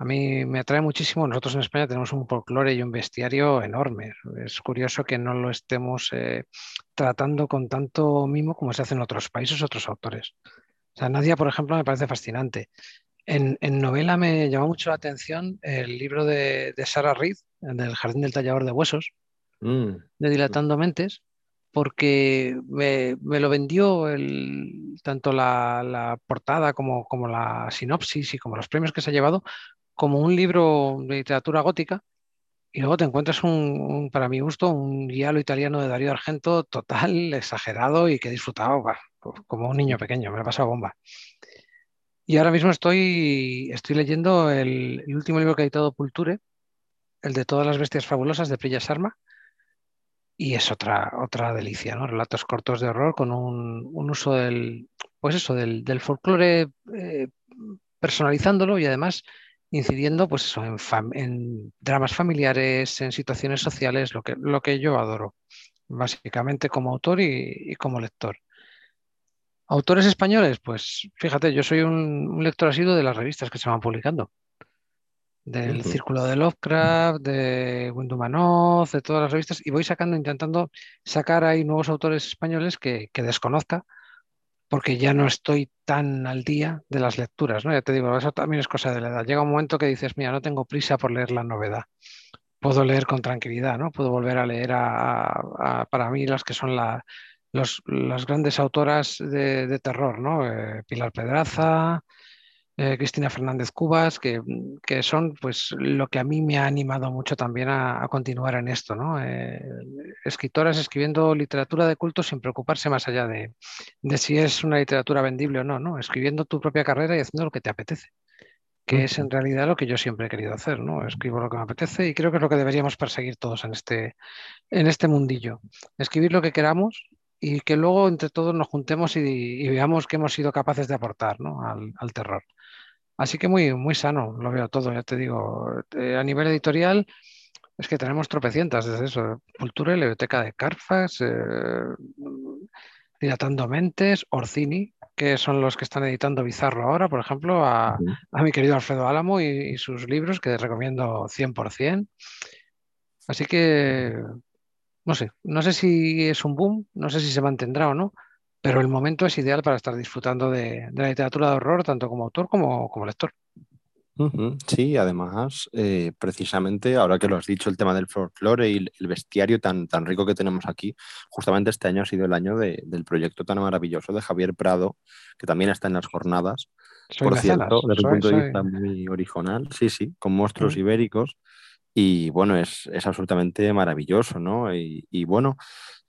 A mí me atrae muchísimo. Nosotros en España tenemos un folclore y un bestiario enorme. Es curioso que no lo estemos eh, tratando con tanto mimo como se hace en otros países, otros autores. O sea, Nadia, por ejemplo, me parece fascinante. En, novela me llamó mucho la atención el libro de, de Sarah Reed, del Jardín del Tallador de Huesos, mm. de Dilatando Mentes, porque me, lo vendió el, tanto la, portada como, como, la sinopsis y como los premios que se ha llevado como un libro de literatura gótica y luego te encuentras un, para mi gusto, un guialo italiano de Darío Argento total, exagerado y que he disfrutado como un niño pequeño, me ha pasado bomba. Y ahora mismo estoy, estoy leyendo el, último libro que ha editado Pulture, el de Todas las bestias fabulosas de Prilla Sharma, y es otra, otra delicia, ¿no? Relatos cortos de horror con un, uso del, pues eso, del, folclore eh, personalizándolo y además incidiendo pues eso, en, dramas familiares, en situaciones sociales, lo que, lo que yo adoro, básicamente como autor y, como lector. Autores españoles, pues fíjate, yo soy un, lector asiduo de las revistas que se van publicando. Del Círculo de Lovecraft, de Windumanoz, de todas las revistas, y voy sacando, intentando sacar ahí nuevos autores españoles que, que desconozca, porque ya no estoy tan al día de las lecturas, ¿no? Ya te digo, eso también es cosa de la edad. Llega un momento que dices, mira, no tengo prisa por leer la novedad. Puedo leer con tranquilidad, ¿no? Puedo volver a leer a, para mí las que son las grandes autoras de, terror, ¿no? Eh, Pilar Pedraza, eh, Cristina Fernández Cubas, que, son pues lo que a mí me ha animado mucho también a, continuar en esto, ¿no? Eh, escritoras escribiendo literatura de culto sin preocuparse más allá de, si es una literatura vendible o no, ¿no? Escribiendo tu propia carrera y haciendo lo que te apetece. que es en realidad lo que yo siempre he querido hacer, ¿no? Escribo lo que me apetece y creo que es lo que deberíamos perseguir todos en este, en este mundillo. Escribir lo que queramos y que luego entre todos nos juntemos y, veamos qué hemos sido capaces de aportar al, terror. Así que muy, muy sano, lo veo todo, ya te digo. Eh, a nivel editorial, es que tenemos tropecientas desde eso. Cultura y Biblioteca de Carfax, eh, Dilatando Mentes, Orcini, que son los que están editando Bizarro ahora, por ejemplo, a, mi querido Alfredo Álamo y, sus libros, que recomiendo 100%. Así que, no sé, no sé si es un boom, no sé si se mantendrá o no, pero el momento es ideal para estar disfrutando de, la literatura de horror, tanto como autor como, como lector. Sí, además, eh, precisamente ahora que lo has dicho, el tema del folclore y el bestiario tan, tan rico que tenemos aquí, justamente este año ha sido el año del proyecto tan maravilloso de Javier Prado, que también está en las jornadas. Por cierto, desde un punto de vista muy original, sí, sí, con monstruos mm. ibéricos. Y bueno, es, absolutamente maravilloso, ¿no? Y, y bueno,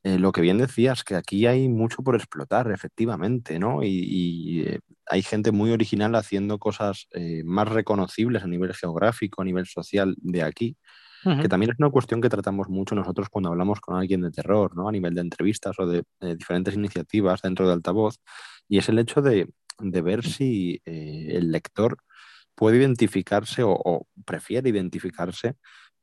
eh, lo que bien decías, que aquí hay mucho por explotar, efectivamente, ¿no? Y, eh, hay gente muy original haciendo cosas eh, más reconocibles a nivel geográfico, a nivel social de aquí, que también es una cuestión que tratamos mucho nosotros cuando hablamos con alguien de terror, ¿no? A nivel de entrevistas o de, diferentes iniciativas dentro de altavoz, y es el hecho de, ver si el lector puede identificarse o prefiere identificarse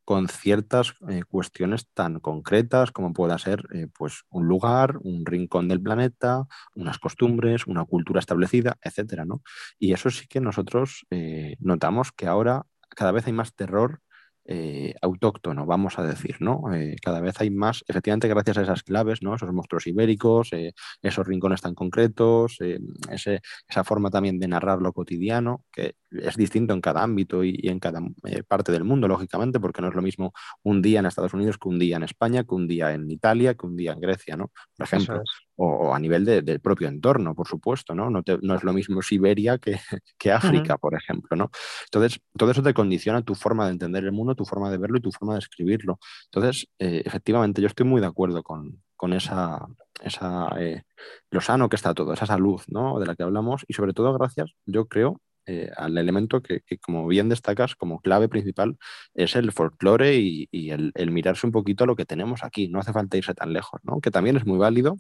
con ciertas eh, cuestiones tan concretas como pueda ser eh, pues un lugar, un rincón del planeta, unas costumbres, una cultura establecida, etcétera, ¿no? Y eso sí que nosotros eh, notamos que ahora cada vez hay más terror eh, autóctono, vamos a decir, ¿no? Eh, cada vez hay más, efectivamente, gracias a esas claves, ¿no? Esos monstruos ibéricos, eh, esos rincones tan concretos, esa forma también de narrar lo cotidiano, que es distinto en cada ámbito y, en cada parte del mundo, lógicamente, porque no es lo mismo un día en Estados Unidos que un día en España, que un día en Italia, que un día en Grecia, ¿no? Por ejemplo o, a nivel del propio entorno, por supuesto, ¿no? No, es lo mismo Siberia que, que África, por ejemplo, ¿no? Entonces, todo eso te condiciona tu forma de entender el mundo, tu forma de verlo y tu forma de escribirlo. Entonces, eh, efectivamente, yo estoy muy de acuerdo con, con esa, esa eh, lo sano que está todo, esa salud, ¿no? De la que hablamos y sobre todo gracias, yo creo, eh, al elemento que, como bien destacas, como clave principal, es el folclore y, el, el, mirarse un poquito a lo que tenemos aquí. No hace falta irse tan lejos, ¿no? Que también es muy válido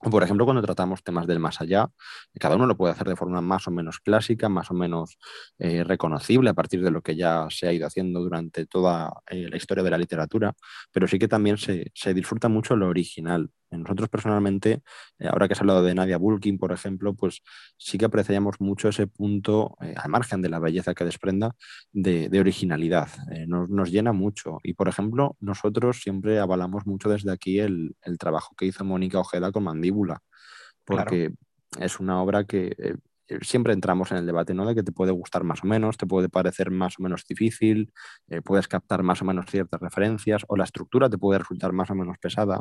por ejemplo, cuando tratamos temas del más allá, cada uno lo puede hacer de forma más o menos clásica, más o menos eh, reconocible a partir de lo que ya se ha ido haciendo durante toda eh, la historia de la literatura, pero sí que también se, se disfruta mucho lo original, nosotros personalmente, eh, ahora que has hablado de Nadia Bulkin, por ejemplo, pues sí que apreciamos mucho ese punto, eh, al margen de la belleza que desprenda, de, originalidad. Eh, nos, llena mucho. Y, por ejemplo, nosotros siempre avalamos mucho desde aquí el, trabajo que hizo Mónica Ojeda con Mandíbula, porque es una obra que eh, siempre entramos en el debate, ¿no? De que te puede gustar más o menos, te puede parecer más o menos difícil, eh, puedes captar más o menos ciertas referencias, o la estructura te puede resultar más o menos pesada,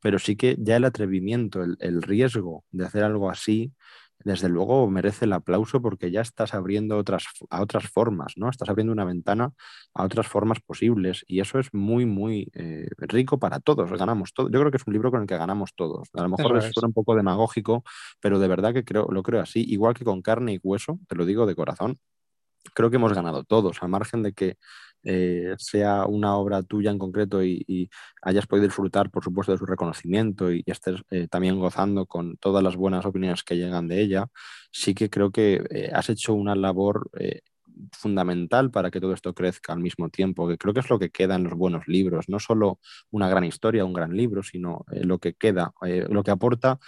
pero sí que ya el atrevimiento, el riesgo de hacer algo así, desde luego merece el aplauso porque ya estás abriendo otras, a otras formas, ¿no? Estás abriendo una ventana a otras formas posibles y eso es muy, muy eh, rico para todos, ganamos todos. Yo creo que es un libro con el que ganamos todos. A lo mejor es un poco demagógico, pero de verdad que creo, lo creo así, igual que con carne y hueso, te lo digo de corazón, creo que hemos ganado todos, al margen de que eh, sea una obra tuya en concreto y, hayas podido disfrutar, por supuesto, de su reconocimiento y, estés eh, también gozando con todas las buenas opiniones que llegan de ella, sí que creo que eh, has hecho una labor fundamental para que todo esto crezca al mismo tiempo, que creo que es lo que queda en los buenos libros, no solo una gran historia, un gran libro, sino lo que queda, lo que aporta.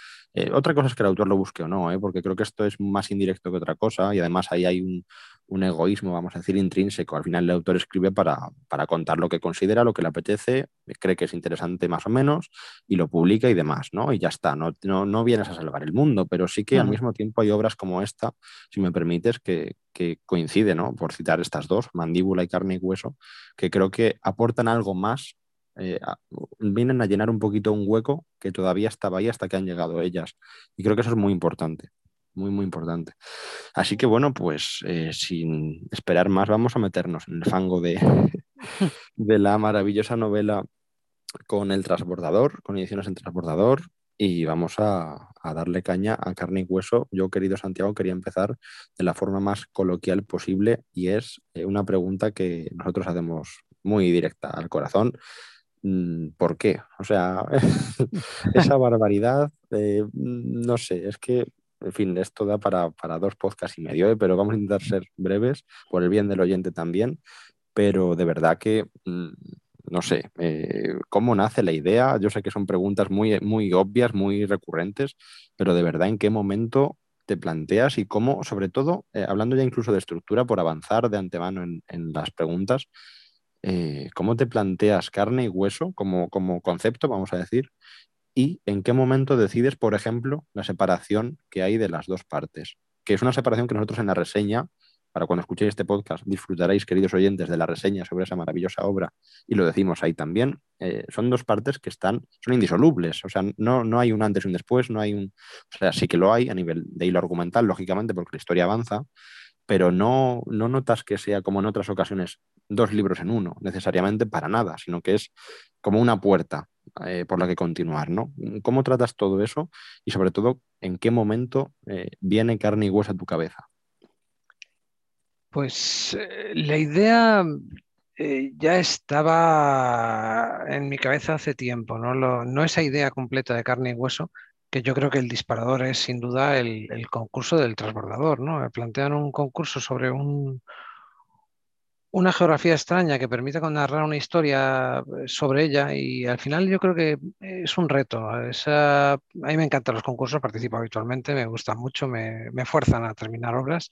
otra cosa es que el autor lo busque o no, porque creo que esto es más indirecto que otra cosa y además ahí hay un, un egoísmo, vamos a decir, intrínseco. Al final el autor escribe para, para, contar lo que considera, lo que le apetece, cree que es interesante más o menos y lo publica y demás, ¿no? Y ya está, no, no, vienes a salvar el mundo, pero sí que al mismo tiempo hay obras como esta, si me permites, que, que coinciden, ¿no? Por citar estas dos, Mandíbula y Carne y Hueso, que creo que aportan algo más eh, vienen a llenar un poquito un hueco que todavía estaba ahí hasta que han llegado ellas. Y creo que eso es muy importante muy, muy importante. Así que bueno, pues eh, sin esperar más, vamos a meternos en el fango de, de la maravillosa novela con el transbordador, con ediciones en transbordador. y vamos a, darle caña a carne y hueso. Yo, querido Santiago, quería empezar de la forma más coloquial posible y es eh, una pregunta que nosotros hacemos muy directa al corazón. Mm, ¿Por qué? O sea, esa barbaridad, eh, no sé, es que, en fin, esto da para, dos podcasts y medio, ¿eh? pero vamos a intentar ser breves por el bien del oyente también, pero de verdad que mm, no sé, eh, ¿cómo nace la idea? Yo sé que son preguntas muy, muy obvias, muy recurrentes, pero de verdad, ¿en qué momento te planteas y cómo, sobre todo, eh, hablando ya incluso de estructura, por avanzar de antemano en, las preguntas, eh, ¿cómo te planteas carne y hueso como, como concepto, vamos a decir? ¿Y en qué momento decides, por ejemplo, la separación que hay de las dos partes? Que es una separación que nosotros en la reseña para cuando escuchéis este podcast, disfrutaréis, queridos oyentes, de la reseña sobre esa maravillosa obra, y lo decimos ahí también, eh, son dos partes que están, son indisolubles, o sea, no, no hay un antes y un después, no hay un, o sea, sí que lo hay a nivel de hilo argumental, lógicamente, porque la historia avanza, pero no, no notas que sea como en otras ocasiones dos libros en uno, necesariamente para nada, sino que es como una puerta eh, por la que continuar, ¿no? ¿Cómo tratas todo eso y sobre todo en qué momento eh, viene carne y hueso a tu cabeza? Pues eh, la idea ya estaba en mi cabeza hace tiempo, ¿no? no esa idea completa de carne y hueso, que yo creo que el disparador es sin duda el, concurso del transbordador, ¿no? Plantean un concurso sobre un, una geografía extraña que permite narrar una historia eh, sobre ella y al final yo creo que es un reto. a mí me encantan los concursos, participo habitualmente, me gustan mucho, me, me fuerzan a terminar obras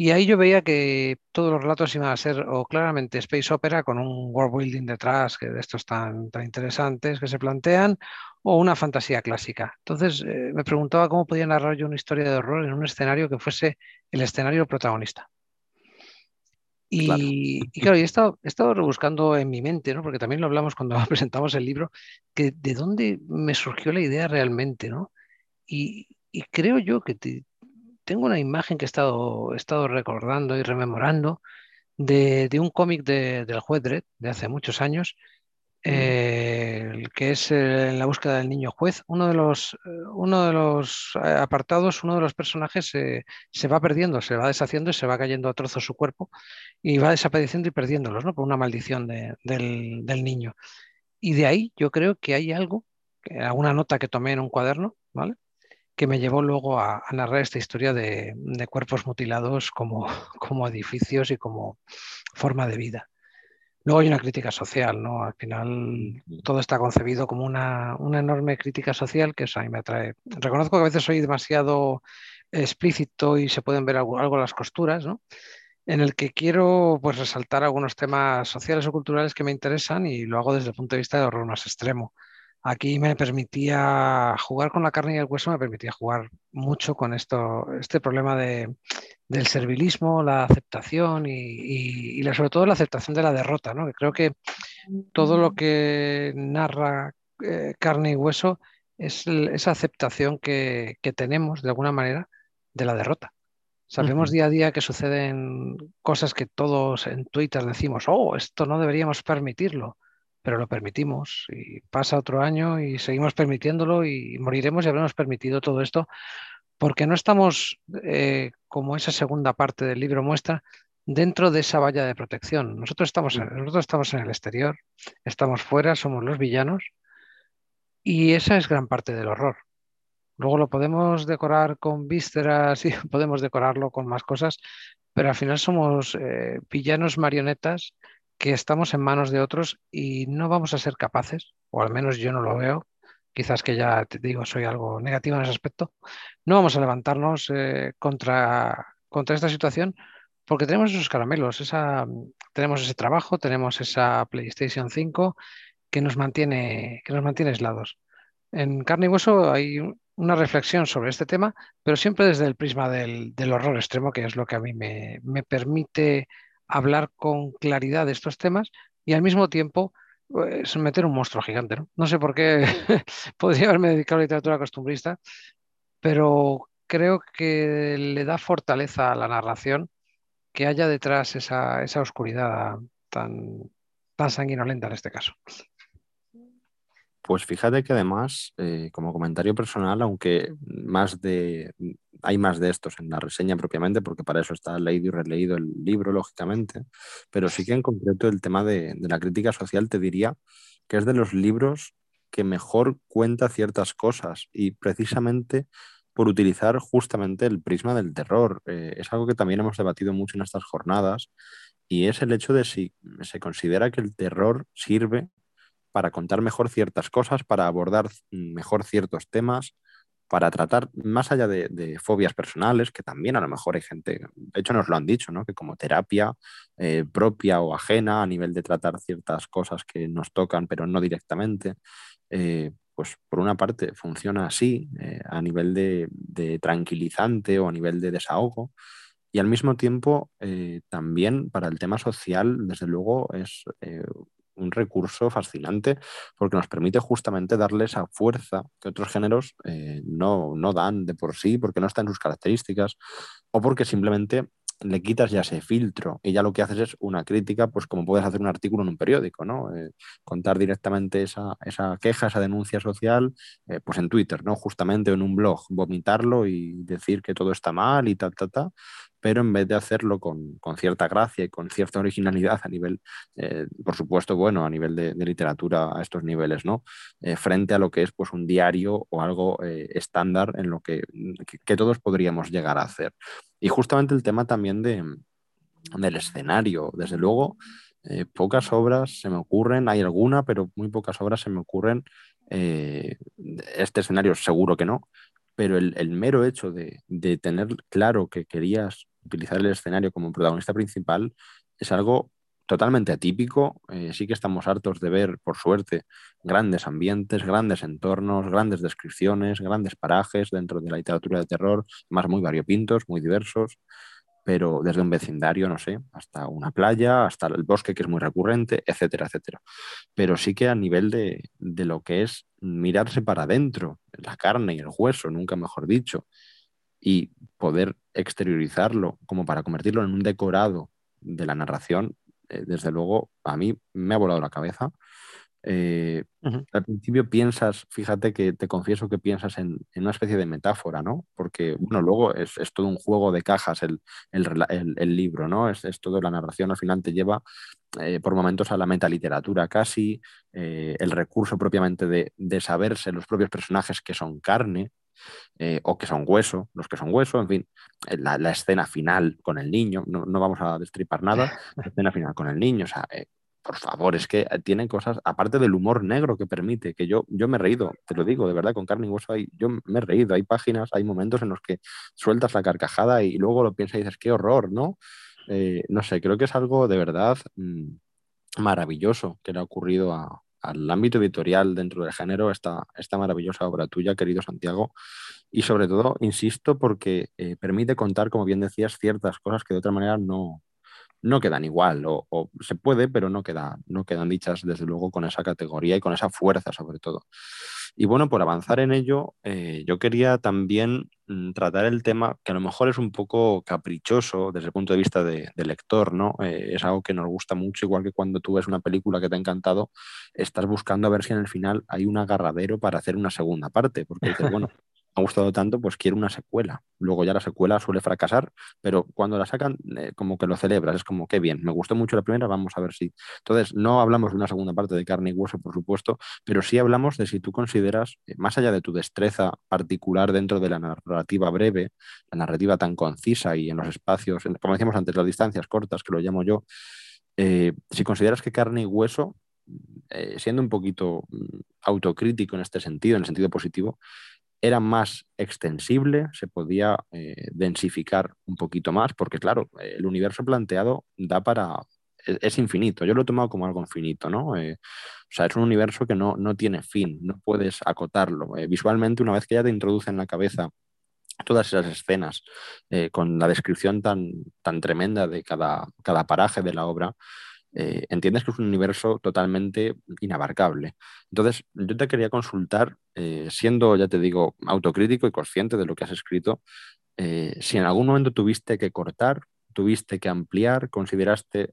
y ahí yo veía que todos los relatos iban a ser o claramente space opera con un world building detrás, que de estos tan, tan interesantes que se plantean, o una fantasía clásica. Entonces eh, me preguntaba cómo podía narrar yo una historia de horror en un escenario que fuese el escenario protagonista. Y claro, y he, estado, he estado rebuscando en mi mente, ¿no? porque también lo hablamos cuando presentamos el libro, que de dónde me surgió la idea realmente. ¿no? Y, y creo yo que te, tengo una imagen que he estado, estado recordando y rememorando de, un cómic del juez Dredd de hace muchos años, eh, que es eh, En la búsqueda del niño juez. Uno de los, eh, uno de los apartados, uno de los personajes se va perdiendo, se va deshaciendo y se va cayendo a trozos su cuerpo y va desapareciendo y perdiéndolos, ¿no? Por una maldición del, del, niño. Y de ahí yo creo que hay algo, alguna nota que tomé en un cuaderno, ¿vale? que me llevó luego a, narrar esta historia de, cuerpos mutilados como, como, edificios y como forma de vida. Luego hay una crítica social, ¿no? Al final todo está concebido como una, enorme crítica social que eso a mí me atrae. Reconozco que a veces soy demasiado explícito y se pueden ver algo, algo las costuras, ¿no? en el que quiero pues, resaltar algunos temas sociales o culturales que me interesan y lo hago desde el punto de vista de horror más extremo. Aquí me permitía jugar con la carne y el hueso, me permitía jugar mucho con esto, este problema de, del servilismo, la aceptación y, sobre todo la aceptación de la derrota. ¿no? creo que todo lo que narra eh, carne y hueso es esa aceptación que, tenemos de alguna manera de la derrota. Sabemos día a día que suceden cosas que todos en Twitter decimos, oh, esto no deberíamos permitirlo pero lo permitimos y pasa otro año y seguimos permitiéndolo y moriremos y habremos permitido todo esto porque no estamos, eh, como esa segunda parte del libro muestra, dentro de esa valla de protección. Nosotros estamos, en, nosotros estamos en el exterior, estamos fuera, somos los villanos y esa es gran parte del horror. Luego lo podemos decorar con vísceras y podemos decorarlo con más cosas, pero al final somos eh, villanos marionetas que estamos en manos de otros y no vamos a ser capaces, o al menos yo no lo veo, quizás que ya te digo, soy algo negativo en ese aspecto, no vamos a levantarnos eh, contra, contra esta situación porque tenemos esos caramelos, esa, tenemos ese trabajo, tenemos esa PlayStation 5 que nos mantiene, que nos mantiene aislados. En carne y hueso hay una reflexión sobre este tema, pero siempre desde el prisma del, horror extremo, que es lo que a mí me, me permite hablar con claridad de estos temas y al mismo tiempo pues, meter un monstruo gigante. ¿no? no sé por qué podría haberme dedicado a la literatura costumbrista, pero creo que le da fortaleza a la narración que haya detrás esa, esa oscuridad tan, tan sanguinolenta en este caso. Pues fíjate que además, eh, como comentario personal, aunque más de, hay más de estos en la reseña propiamente, porque para eso está leído y releído el libro, lógicamente, pero sí que en concreto el tema de, la crítica social te diría que es de los libros que mejor cuenta ciertas cosas y precisamente por utilizar justamente el prisma del terror. Eh, es algo que también hemos debatido mucho en estas jornadas y es el hecho de si se considera que el terror sirve para contar mejor ciertas cosas, para abordar mejor ciertos temas, para tratar más allá de, fobias personales, que también a lo mejor hay gente, de hecho nos lo han dicho, ¿no? que como terapia eh, propia o ajena a nivel de tratar ciertas cosas que nos tocan, pero no directamente, eh, pues por una parte funciona así, eh, a nivel de, tranquilizante o a nivel de desahogo, y al mismo tiempo también para el tema social, desde luego, es un recurso fascinante porque nos permite justamente darle esa fuerza que otros géneros eh, no, no dan de por sí, porque no está en sus características o porque simplemente le quitas ya ese filtro y ya lo que haces es una crítica, pues como puedes hacer un artículo en un periódico, ¿no? Eh, contar directamente esa, esa, queja, esa denuncia social, eh, pues en Twitter, ¿no? Justamente en un blog, vomitarlo y decir que todo está mal y tal, tal, tal, pero en vez de hacerlo con, cierta gracia y con cierta originalidad a nivel, eh, por supuesto, bueno, a nivel de, literatura a estos niveles, ¿no? Eh, frente a lo que es pues un diario o algo eh, estándar en lo que, que, todos podríamos llegar a hacer. Y justamente el tema también de, del escenario, desde luego, pocas obras se me ocurren, hay alguna, pero muy pocas obras se me ocurren. este escenario seguro que no, pero el, mero hecho de, tener claro que querías utilizar el escenario como protagonista principal es algo totalmente atípico. Eh, sí que estamos hartos de ver, por suerte, grandes ambientes, grandes entornos, grandes descripciones, grandes parajes dentro de la literatura de terror, más muy variopintos, muy diversos pero desde un vecindario, no sé, hasta una playa, hasta el bosque que es muy recurrente, etcétera, etcétera. Pero sí que a nivel de, lo que es mirarse para adentro, la carne y el hueso, nunca mejor dicho, y poder exteriorizarlo como para convertirlo en un decorado de la narración, eh, desde luego a mí me ha volado la cabeza eh, al principio piensas, fíjate que te confieso que piensas en, una especie de metáfora, ¿no? Porque, bueno, luego es, todo un juego de cajas el, libro, ¿no? Es, es toda la narración, al final te lleva eh, por momentos a la metaliteratura casi, eh, el recurso propiamente de, saberse los propios personajes que son carne, o que son hueso, los que son hueso, en fin, la, escena final con el niño, no, no, vamos a destripar nada, la escena final con el niño, o sea, por favor, es que eh, tienen cosas, aparte del humor negro que permite, que yo, yo me he reído, te lo digo, de verdad, con carne y hueso, hay, yo me he reído, hay páginas, hay momentos en los que sueltas la carcajada y luego lo piensas y dices, qué horror, ¿no? Eh, no sé, creo que es algo de verdad mm, maravilloso que le ha ocurrido al ámbito editorial dentro del género, esta, esta maravillosa obra tuya, querido Santiago, y sobre todo, insisto, porque eh, permite contar, como bien decías, ciertas cosas que de otra manera no, no quedan igual, o, se puede, pero no, queda, no quedan dichas desde luego con esa categoría y con esa fuerza sobre todo. Y bueno, por avanzar en ello, eh, yo quería también mm, tratar el tema que a lo mejor es un poco caprichoso desde el punto de vista de, lector, ¿no? Eh, es algo que nos gusta mucho, igual que cuando tú ves una película que te ha encantado, estás buscando a ver si en el final hay un agarradero para hacer una segunda parte, porque dices, bueno, ha gustado tanto, pues quiero una secuela. Luego ya la secuela suele fracasar, pero cuando la sacan, eh, como que lo celebras, es como, qué bien, me gustó mucho la primera, vamos a ver si. Entonces, no hablamos de una segunda parte de carne y hueso, por supuesto, pero sí hablamos de si tú consideras, eh, más allá de tu destreza particular dentro de la narrativa breve, la narrativa tan concisa y en los espacios, como decíamos antes, las distancias cortas, que lo llamo yo, eh, si consideras que carne y hueso siendo un poquito mm, autocrítico en este sentido, en el sentido positivo, era más extensible, se podía eh, densificar un poquito más, porque claro, el universo planteado da para... E-, es, infinito, yo lo he tomado como algo infinito, ¿no? Eh, o sea, es un universo que no, no tiene fin, no puedes acotarlo. Eh, visualmente, una vez que ya te introduce en la cabeza todas esas escenas, con la descripción tan, tan tremenda de cada, cada paraje de la obra, eh, entiendes que es un universo totalmente inabarcable. Entonces, yo te quería consultar, eh, siendo, ya te digo, autocrítico y consciente de lo que has escrito, eh, si en algún momento tuviste que cortar tuviste que ampliar, consideraste,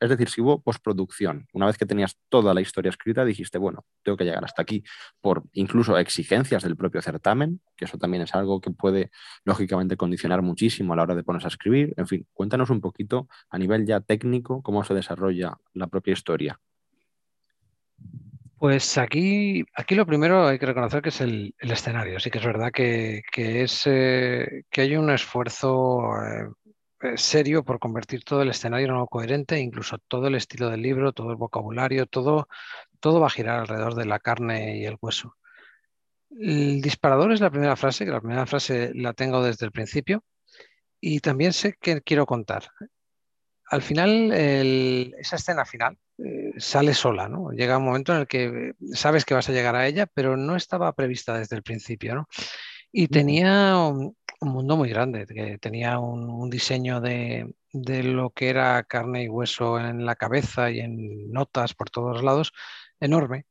es decir, si hubo postproducción, una vez que tenías toda la historia escrita, dijiste, bueno, tengo que llegar hasta aquí por incluso exigencias del propio certamen, que eso también es algo que puede lógicamente condicionar muchísimo a la hora de ponerse a escribir. En fin, cuéntanos un poquito a nivel ya técnico cómo se desarrolla la propia historia. Pues aquí, aquí lo primero hay que reconocer que es el, escenario. Sí que es verdad que, es, eh, que hay un esfuerzo eh, serio por convertir todo el escenario en algo coherente, incluso todo el estilo del libro, todo el vocabulario, todo, todo va a girar alrededor de la carne y el hueso. El disparador es la primera frase, que la primera frase la tengo desde el principio y también sé que quiero contar. Al final, esa escena final, eh, sale sola, ¿no? Llega un momento en el que sabes que vas a llegar a ella, pero no estaba prevista desde el principio, ¿no? Y tenía un, mundo muy grande, que tenía un, diseño de, de, lo que era carne y hueso en la cabeza y en notas por todos lados, enorme.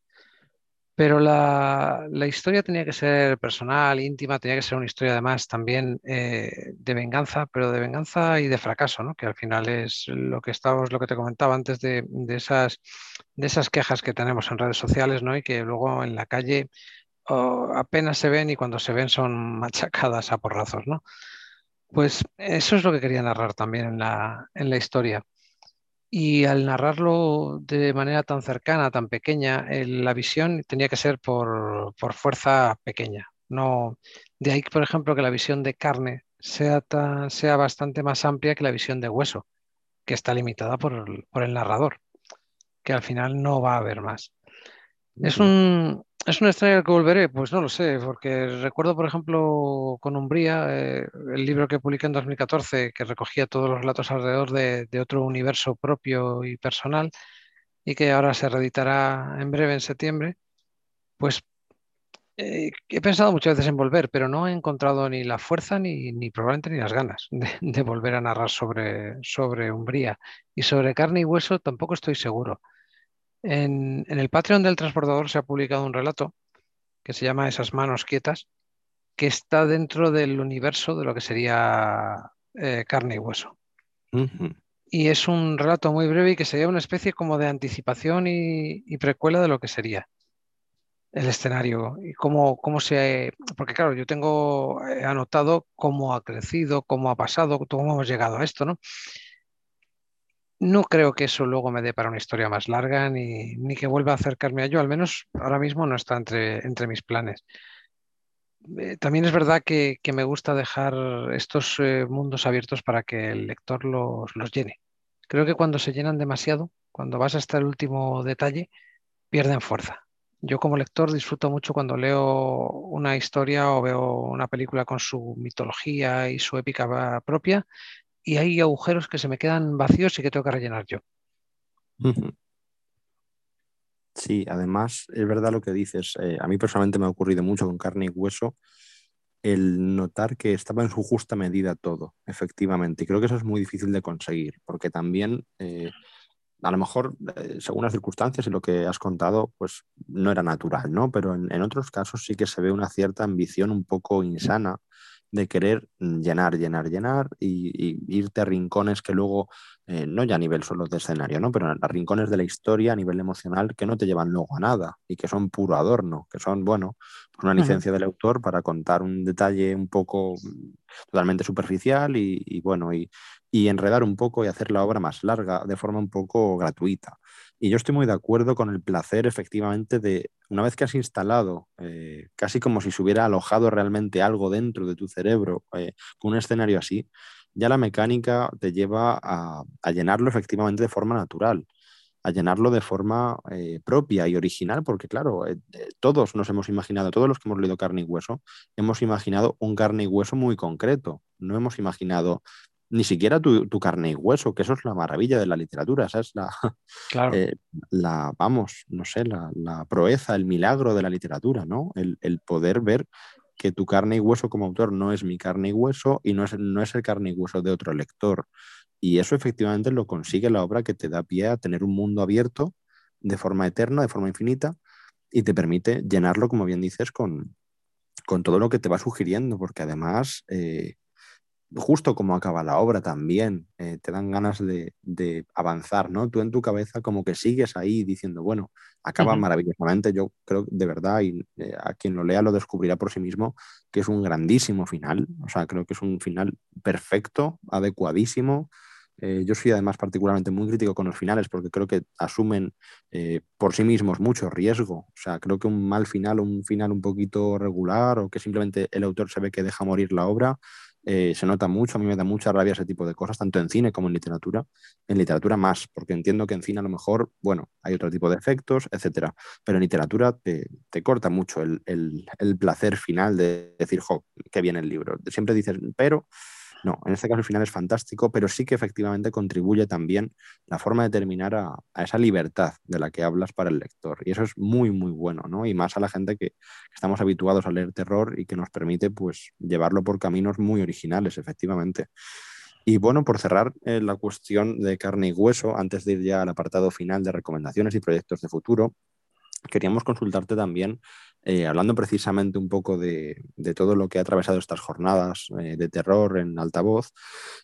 Pero la, historia tenía que ser personal, íntima, tenía que ser una historia además también eh, de venganza, pero de venganza y de fracaso, ¿no? que al final es lo que estábamos, lo que te comentaba antes de, esas, de esas quejas que tenemos en redes sociales ¿no? y que luego en la calle apenas se ven y cuando se ven son machacadas a porrazos. ¿no? Pues eso es lo que quería narrar también en la, en la historia. Y al narrarlo de manera tan cercana, tan pequeña, la visión tenía que ser por, fuerza pequeña. No, de ahí, por ejemplo, que la visión de carne sea, sea bastante más amplia que la visión de hueso, que está limitada por el narrador, que al final no va a haber más. Es un, ¿Es una estrella que volveré? Pues no lo sé, porque recuerdo, por ejemplo, con Umbría, eh, el libro que publiqué en 2014, que recogía todos los relatos alrededor de, otro universo propio y personal, y que ahora se reeditará en breve, en septiembre, pues eh, he pensado muchas veces en volver, pero no he encontrado ni la fuerza ni, ni probablemente ni las ganas de, volver a narrar sobre, sobre Umbría. Y sobre carne y hueso tampoco estoy seguro. En, el Patreon del transportador se ha publicado un relato que se llama Esas manos quietas, que está dentro del universo de lo que sería eh, carne y hueso. Y es un relato muy breve y que sería una especie como de anticipación y, precuela de lo que sería el escenario y cómo, cómo se... Porque claro, yo tengo eh, anotado cómo ha crecido, cómo ha pasado, cómo hemos llegado a esto, ¿no? No creo que eso luego me dé para una historia más larga ni, que vuelva a acercarme a ello, al menos ahora mismo no está entre, entre mis planes. Eh, también es verdad que, me gusta dejar estos eh, mundos abiertos para que el lector los, los, llene. Creo que cuando se llenan demasiado, cuando vas hasta el último detalle, pierden fuerza. Yo como lector disfruto mucho cuando leo una historia o veo una película con su mitología y su épica propia y hay agujeros que se me quedan vacíos y que tengo que rellenar yo. Sí, además es verdad lo que dices. Eh, a mí personalmente me ha ocurrido mucho con carne y hueso el notar que estaba en su justa medida todo, efectivamente. Y creo que eso es muy difícil de conseguir, porque también, eh, a lo mejor, eh, según las circunstancias y lo que has contado, pues no era natural, ¿no? Pero en, en, otros casos sí que se ve una cierta ambición un poco insana de querer llenar, llenar, llenar y, irte a rincones que luego, eh, no ya a nivel solo de escenario, ¿no? pero a, rincones de la historia a nivel emocional que no te llevan luego a nada y que son puro adorno, que son, bueno, pues una licencia del autor para contar un detalle un poco mm, totalmente superficial y, bueno, y, y enredar un poco y hacer la obra más larga de forma un poco gratuita. Y yo estoy muy de acuerdo con el placer, efectivamente, de una vez que has instalado, eh, casi como si se hubiera alojado realmente algo dentro de tu cerebro, eh, con un escenario así, ya la mecánica te lleva a, llenarlo efectivamente de forma natural, a llenarlo de forma eh, propia y original, porque claro, todos nos hemos imaginado, todos los que hemos leído carne y hueso, hemos imaginado un carne y hueso muy concreto, no hemos imaginado ni siquiera tu, carne y hueso, que eso es la maravilla de la literatura, esa es la, eh, la vamos, no sé, la, proeza, el milagro de la literatura, ¿no? El, poder ver que tu carne y hueso como autor no es mi carne y hueso y no es, no es el carne y hueso de otro lector. Y eso efectivamente lo consigue la obra que te da pie a tener un mundo abierto de forma eterna, de forma infinita, y te permite llenarlo, como bien dices, con, con todo lo que te va sugiriendo, porque además... Eh, justo como acaba la obra también, eh, te dan ganas de, avanzar, ¿no? Tú en tu cabeza como que sigues ahí diciendo, bueno, acaba maravillosamente, yo creo de verdad, y eh, a quien lo lea lo descubrirá por sí mismo, que es un grandísimo final, o sea, creo que es un final perfecto, adecuadísimo. Eh, yo soy además particularmente muy crítico con los finales porque creo que asumen por sí mismos mucho riesgo. O sea, creo que un mal final, un final un poquito regular o que simplemente el autor se ve que deja morir la obra, eh, se nota mucho, a mí me da mucha rabia ese tipo de cosas, tanto en cine como en literatura. En literatura más, porque entiendo que en cine a lo mejor, bueno, hay otro tipo de efectos, etcétera, pero en literatura te, corta mucho el, el, placer final de decir, jo, qué bien el libro. Siempre dices, pero no, en este caso el final es fantástico, pero sí que efectivamente contribuye también la forma de terminar a, esa libertad de la que hablas para el lector. Y eso es muy, muy bueno, ¿no? Y más a la gente que, estamos habituados a leer terror y que nos permite, pues, llevarlo por caminos muy originales, efectivamente. Y bueno, por cerrar eh, la cuestión de carne y hueso, antes de ir ya al apartado final de recomendaciones y proyectos de futuro, queríamos consultarte también eh, hablando precisamente un poco de, todo lo que ha atravesado estas jornadas eh, de terror en altavoz,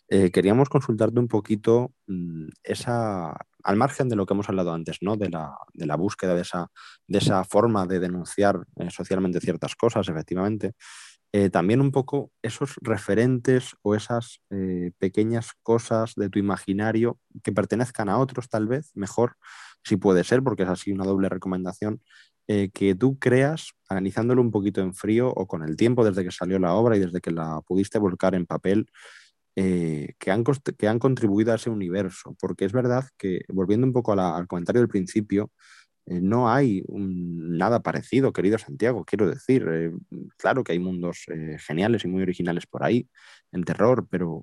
eh, queríamos consultarte un poquito mm, esa, al margen de lo que hemos hablado antes, ¿no? de, la, búsqueda de esa, de esa forma de denunciar socialmente ciertas cosas, efectivamente. También un poco esos referentes o esas pequeñas cosas de tu imaginario que pertenezcan a otros, tal vez, mejor, si puede ser, porque es así una doble recomendación, eh, que tú creas, analizándolo un poquito en frío o con el tiempo desde que salió la obra y desde que la pudiste volcar en papel, eh, que, han que, han contribuido a ese universo. Porque es verdad que, volviendo un poco al comentario del principio, eh, no hay nada parecido, querido Santiago. Quiero decir, claro que hay mundos geniales y muy originales por ahí, en terror, pero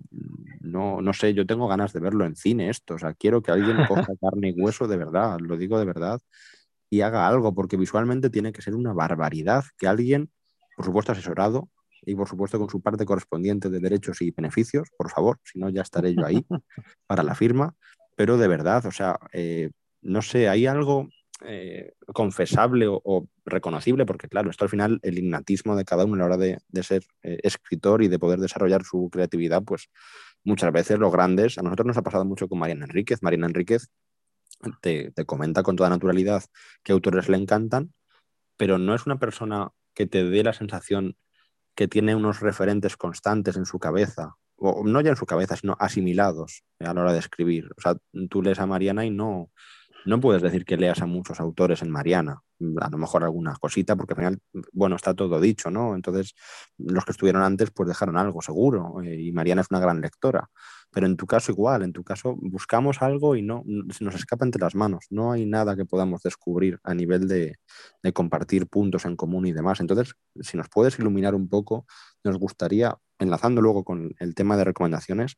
no, no sé, yo tengo ganas de verlo en cine esto. O sea, quiero que alguien coja carne y hueso de verdad, lo digo de verdad y haga algo, porque visualmente tiene que ser una barbaridad que alguien, por supuesto asesorado y por supuesto con su parte correspondiente de derechos y beneficios, por favor, si no ya estaré yo ahí para la firma, pero de verdad, o sea, eh, no sé, hay algo eh, confesable o, reconocible, porque claro, esto al final, el innatismo de cada uno a la hora de, ser eh, escritor y de poder desarrollar su creatividad, pues muchas veces los grandes, a nosotros nos ha pasado mucho con Mariana Enríquez. Mariana Enríquez te, comenta con toda naturalidad qué autores le encantan, pero no es una persona que te dé la sensación que tiene unos referentes constantes en su cabeza, o no ya en su cabeza, sino asimilados a la hora de escribir. O sea, tú lees a Mariana y no, no puedes decir que leas a muchos autores en Mariana, a lo mejor alguna cosita, porque al final, bueno, está todo dicho, ¿no? Entonces, los que estuvieron antes, pues dejaron algo seguro, eh, y Mariana es una gran lectora. Pero en tu caso igual, en tu caso buscamos algo y no se nos escapa entre las manos. No hay nada que podamos descubrir a nivel de, compartir puntos en común y demás. Entonces, si nos puedes iluminar un poco, nos gustaría, enlazando luego con el tema de recomendaciones,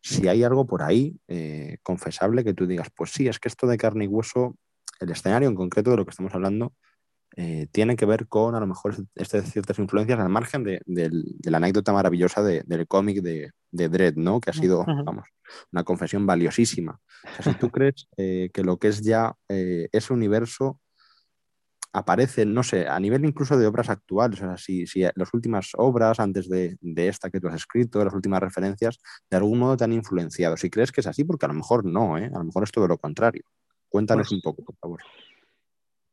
si hay algo por ahí eh, confesable que tú digas, pues sí, es que esto de carne y hueso, el escenario en concreto de lo que estamos hablando, eh, tiene que ver con a lo mejor este, ciertas influencias al margen de, la anécdota maravillosa del cómic de, Dredd, ¿no? que ha sido vamos, una confesión valiosísima. si tú crees eh, que lo que es ya ese universo aparece, no sé, a nivel incluso de obras actuales, o sea, si, si las últimas obras antes de, esta que tú has escrito, las últimas referencias, de algún modo te han influenciado. Si crees que es así, porque a lo mejor no, a lo mejor es todo lo contrario. Cuéntanos pues un poco, por favor.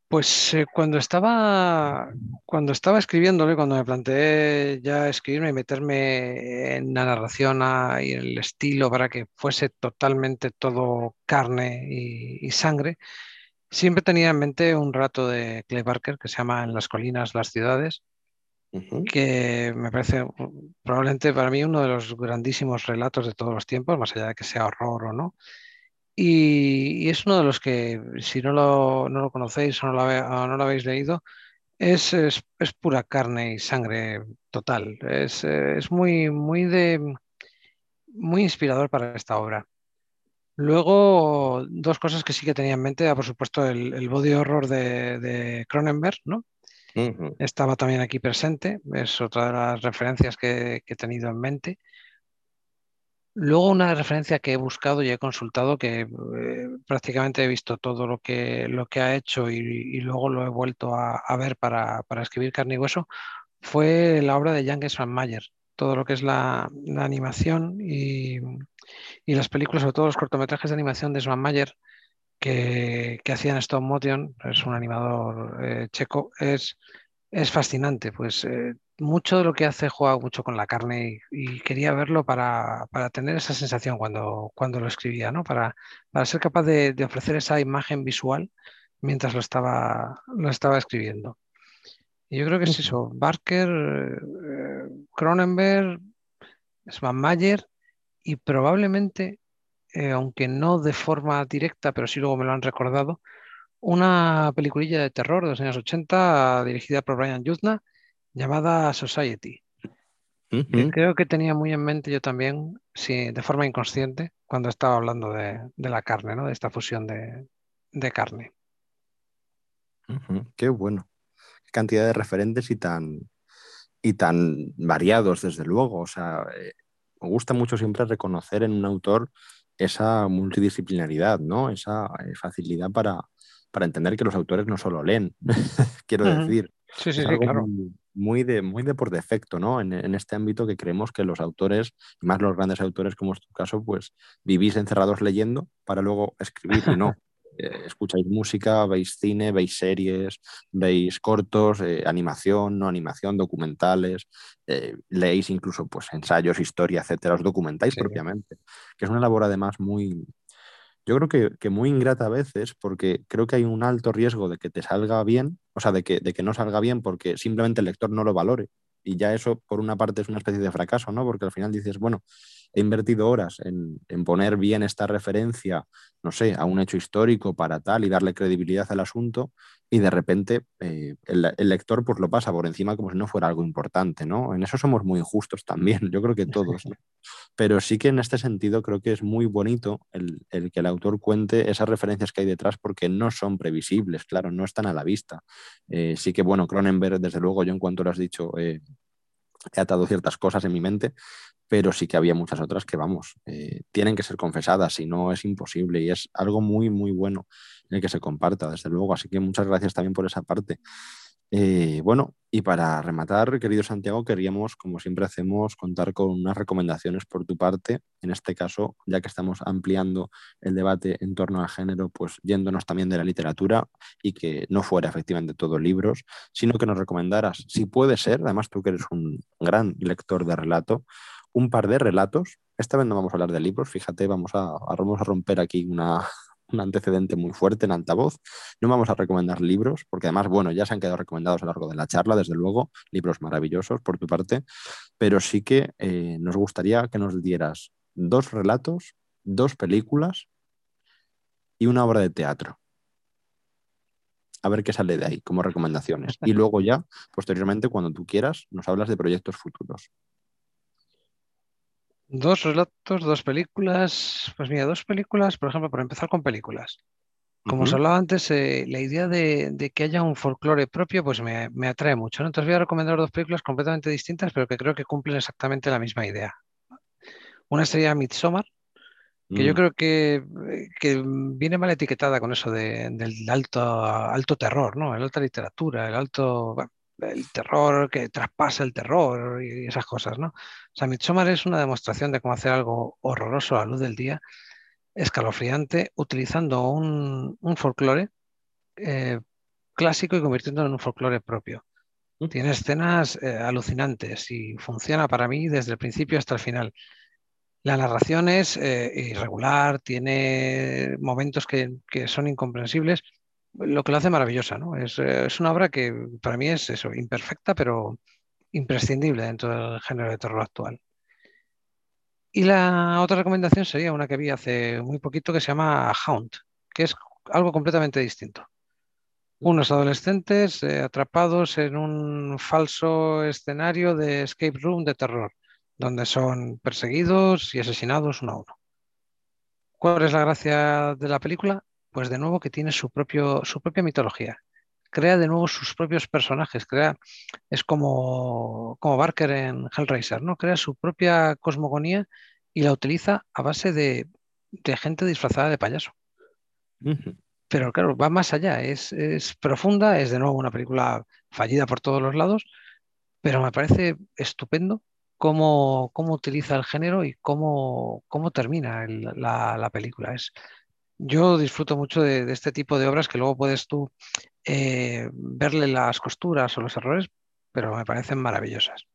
Pues eh, cuando estaba cuando estaba escribiéndole, cuando me planteé ya escribirme y meterme en la narración y en el estilo para que fuese totalmente todo carne y, sangre, siempre tenía en mente un rato de Clay Barker que se llama En las colinas, las ciudades, que me parece probablemente para mí uno de los grandísimos relatos de todos los tiempos, más allá de que sea horror o no. Y, es uno de los que, si no lo, no lo conocéis o no lo, no lo habéis leído, es, es, pura carne y sangre total. Es, es, muy, muy, de, muy inspirador para esta obra. Luego, dos cosas que sí que tenía en mente, por supuesto, el, el body horror de, de Cronenberg, ¿no? Estaba también aquí presente, es otra de las referencias que, que he tenido en mente. Luego una referencia que he buscado y he consultado, que eh, prácticamente he visto todo lo que, lo que ha hecho y, luego lo he vuelto a, ver para, escribir carne y hueso, fue la obra de Jan Mayer, todo lo que es la, animación y, las películas, sobre todo los cortometrajes de animación de Svan Mayer, que, que hacían stop motion, es un animador eh, checo, es, es fascinante. Pues eh, mucho de lo que hace juega mucho con la carne y, quería verlo para, tener esa sensación cuando, cuando lo escribía, ¿no? para, para ser capaz de, ofrecer esa imagen visual mientras lo estaba, lo estaba escribiendo. Y yo creo que es eso, Barker, eh, Cronenberg, Svan Mayer y probablemente, eh, aunque no de forma directa, pero sí luego me lo han recordado, una peliculilla de terror de los años 80 dirigida por Brian Yuzna llamada Society. creo que tenía muy en mente yo también, sí, de forma inconsciente, cuando estaba hablando de, la carne, ¿no? de esta fusión de, carne. Qué bueno. Cantidad de referentes y tan, y tan variados, desde luego. O sea, eh, me gusta mucho siempre reconocer en un autor esa multidisciplinaridad, ¿no? Esa eh, facilidad para, para entender que los autores no solo leen, quiero decir. Sí, sí, sí, claro muy de, muy de por defecto, ¿no? En, este ámbito que creemos que los autores, y más los grandes autores como es tu caso, pues vivís encerrados leyendo para luego escribir y no. Eh, escucháis música, veis cine, veis series, veis cortos, eh, animación, no animación, documentales, eh, leéis incluso pues ensayos, historia, etcétera, os documentáis propiamente, que es una labor además muy, yo creo que, muy ingrata a veces porque creo que hay un alto riesgo de que te salga bien, o sea, de que, de que no salga bien porque simplemente el lector no lo valore. Y ya eso, por una parte, es una especie de fracaso, ¿no? Porque al final dices, bueno, he invertido horas en, poner bien esta referencia, no sé, a un hecho histórico para tal y darle credibilidad al asunto, y de repente eh, el, lector pues lo pasa por encima como si no fuera algo importante, ¿no? En eso somos muy injustos también, yo creo que todos, Pero sí que en este sentido creo que es muy bonito el, que el autor cuente esas referencias que hay detrás porque no son previsibles, claro, no están a la vista. Eh, sí que, bueno, Cronenberg, desde luego, yo en cuanto lo has dicho, eh, he atado ciertas cosas en mi mente, pero sí que había muchas otras que, vamos, eh, tienen que ser confesadas, si no es imposible y es algo muy, muy bueno en el que se comparta, desde luego. Así que muchas gracias también por esa parte. Eh, bueno, y para rematar, querido Santiago, queríamos, como siempre hacemos, contar con unas recomendaciones por tu parte. En este caso, ya que estamos ampliando el debate en torno al género, pues yéndonos también de la literatura y que no fuera efectivamente todo libros, sino que nos recomendaras, si puede ser, además tú que eres un gran lector de relato, un par de relatos. Esta vez no vamos a hablar de libros, fíjate, vamos a, vamos a romper aquí una, un antecedente muy fuerte en altavoz. No vamos a recomendar libros, porque además, bueno, ya se han quedado recomendados a lo largo de la charla, desde luego, libros maravillosos por tu parte, pero sí que eh, nos gustaría que nos dieras dos relatos, dos películas y una obra de teatro. A ver qué sale de ahí como recomendaciones. Y luego ya, posteriormente, cuando tú quieras, nos hablas de proyectos futuros. Dos relatos, dos películas. Pues mira, dos películas, por ejemplo, por empezar con películas. Como os hablaba antes, eh, la idea de, que haya un folclore propio, pues me, atrae mucho. Entonces voy a recomendar dos películas completamente distintas, pero que creo que cumplen exactamente la misma idea. Una sería Midsommar, que yo mm. creo que, viene mal etiquetada con eso del alto, alto terror, ¿no? El alta literatura, el alto el terror que traspasa el terror y esas cosas, ¿no? O sea, Midsommar es una demostración de cómo hacer algo horroroso a la luz del día, escalofriante, utilizando un, folclore eh, clásico y convirtiéndolo en un folclore propio. Mm. Tiene escenas eh, alucinantes y funciona para mí desde el principio hasta el final. La narración es eh, irregular, tiene momentos que, que son incomprensibles, lo que lo hace maravillosa, ¿no? Es, eh, es, una obra que para mí es eso, imperfecta, pero imprescindible dentro del género de terror actual. Y la otra recomendación sería una que vi hace muy poquito que se llama Hound, que es algo completamente distinto. Unos adolescentes eh, atrapados en un falso escenario de escape room de terror, donde son perseguidos y asesinados uno a uno. ¿Cuál es la gracia de la película? Pues de nuevo que tiene su, propio, su propia mitología. Crea de nuevo sus propios personajes, crea, es como, como Barker en Hellraiser, ¿no? Crea su propia cosmogonía y la utiliza a base de, gente disfrazada de payaso. Pero claro, va más allá, es, es, profunda, es de nuevo una película fallida por todos los lados, pero me parece estupendo cómo, cómo utiliza el género y cómo, cómo termina la, la, película. Es, yo disfruto mucho de, este tipo de obras que luego puedes tú eh, verle las costuras o los errores, pero me parecen maravillosas.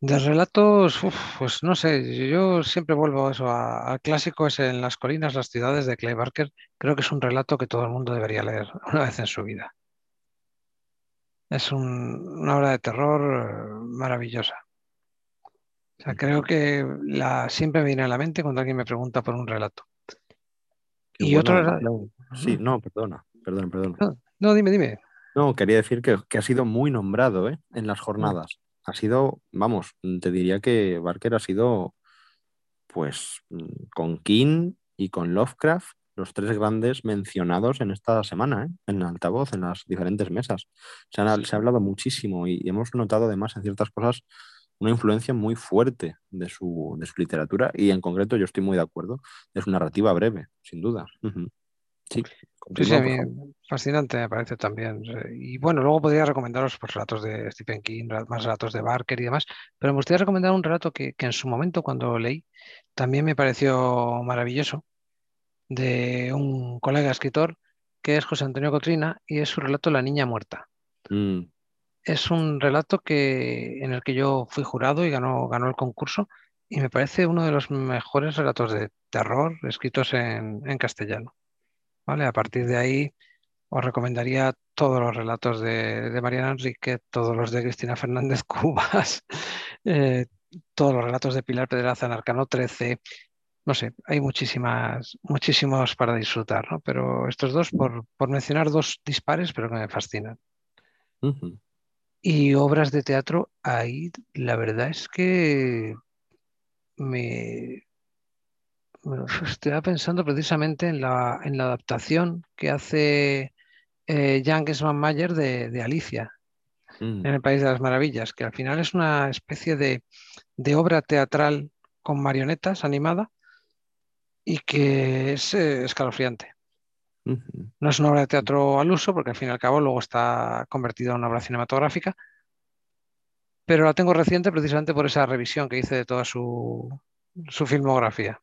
De relatos, pues no sé, yo siempre vuelvo a eso, al clásico es en las colinas, las ciudades de Clay Barker. Creo que es un relato que todo el mundo debería leer una vez en su vida. Es una obra de terror eh, maravillosa. O sea, creo que la, siempre me viene a la mente cuando alguien me pregunta por un relato. y otro Sí, no, perdona, perdona, perdona. No, dime, dime. No, quería decir que, que ha sido muy nombrado ¿eh? en las jornadas ha sido, vamos, te diría que Barker ha sido, pues, con King y con Lovecraft, los tres grandes mencionados en esta semana, ¿eh? en altavoz, en las diferentes mesas. Se, ha hablado muchísimo y, hemos notado además en ciertas cosas una influencia muy fuerte de su, de su literatura y en concreto yo estoy muy de acuerdo, es una narrativa breve, sin duda. Sí, sí, a mí fascinante me parece también. Y bueno, luego podría recomendaros pues, relatos de Stephen King, más relatos de Barker y demás, pero me gustaría recomendar un relato que, en su momento cuando leí también me pareció maravilloso, de un colega escritor que es José Antonio Cotrina y es su relato La Niña Muerta. Mm. Es un relato que, en el que yo fui jurado y ganó, ganó el concurso y me parece uno de los mejores relatos de terror escritos en castellano. ¿vale? A partir de ahí os recomendaría todos los relatos de, Mariana Enrique, todos los de Cristina Fernández Cubas, eh, todos los relatos de Pilar Pedraza en Arcano 13. No sé, hay muchísimas, muchísimos para disfrutar, ¿no? Pero estos dos, por, mencionar dos dispares, pero que me fascinan. Y obras de teatro, ahí la verdad es que me, estoy pensando precisamente en la, en la adaptación que hace eh, Jan Mayer de, Alicia mm. en el País de las Maravillas, que al final es una especie de, obra teatral con marionetas animada y que es eh, escalofriante. No es una obra de teatro al uso, porque al fin y al cabo luego está convertida en una obra cinematográfica, pero la tengo reciente precisamente por esa revisión que hice de toda su, su filmografía.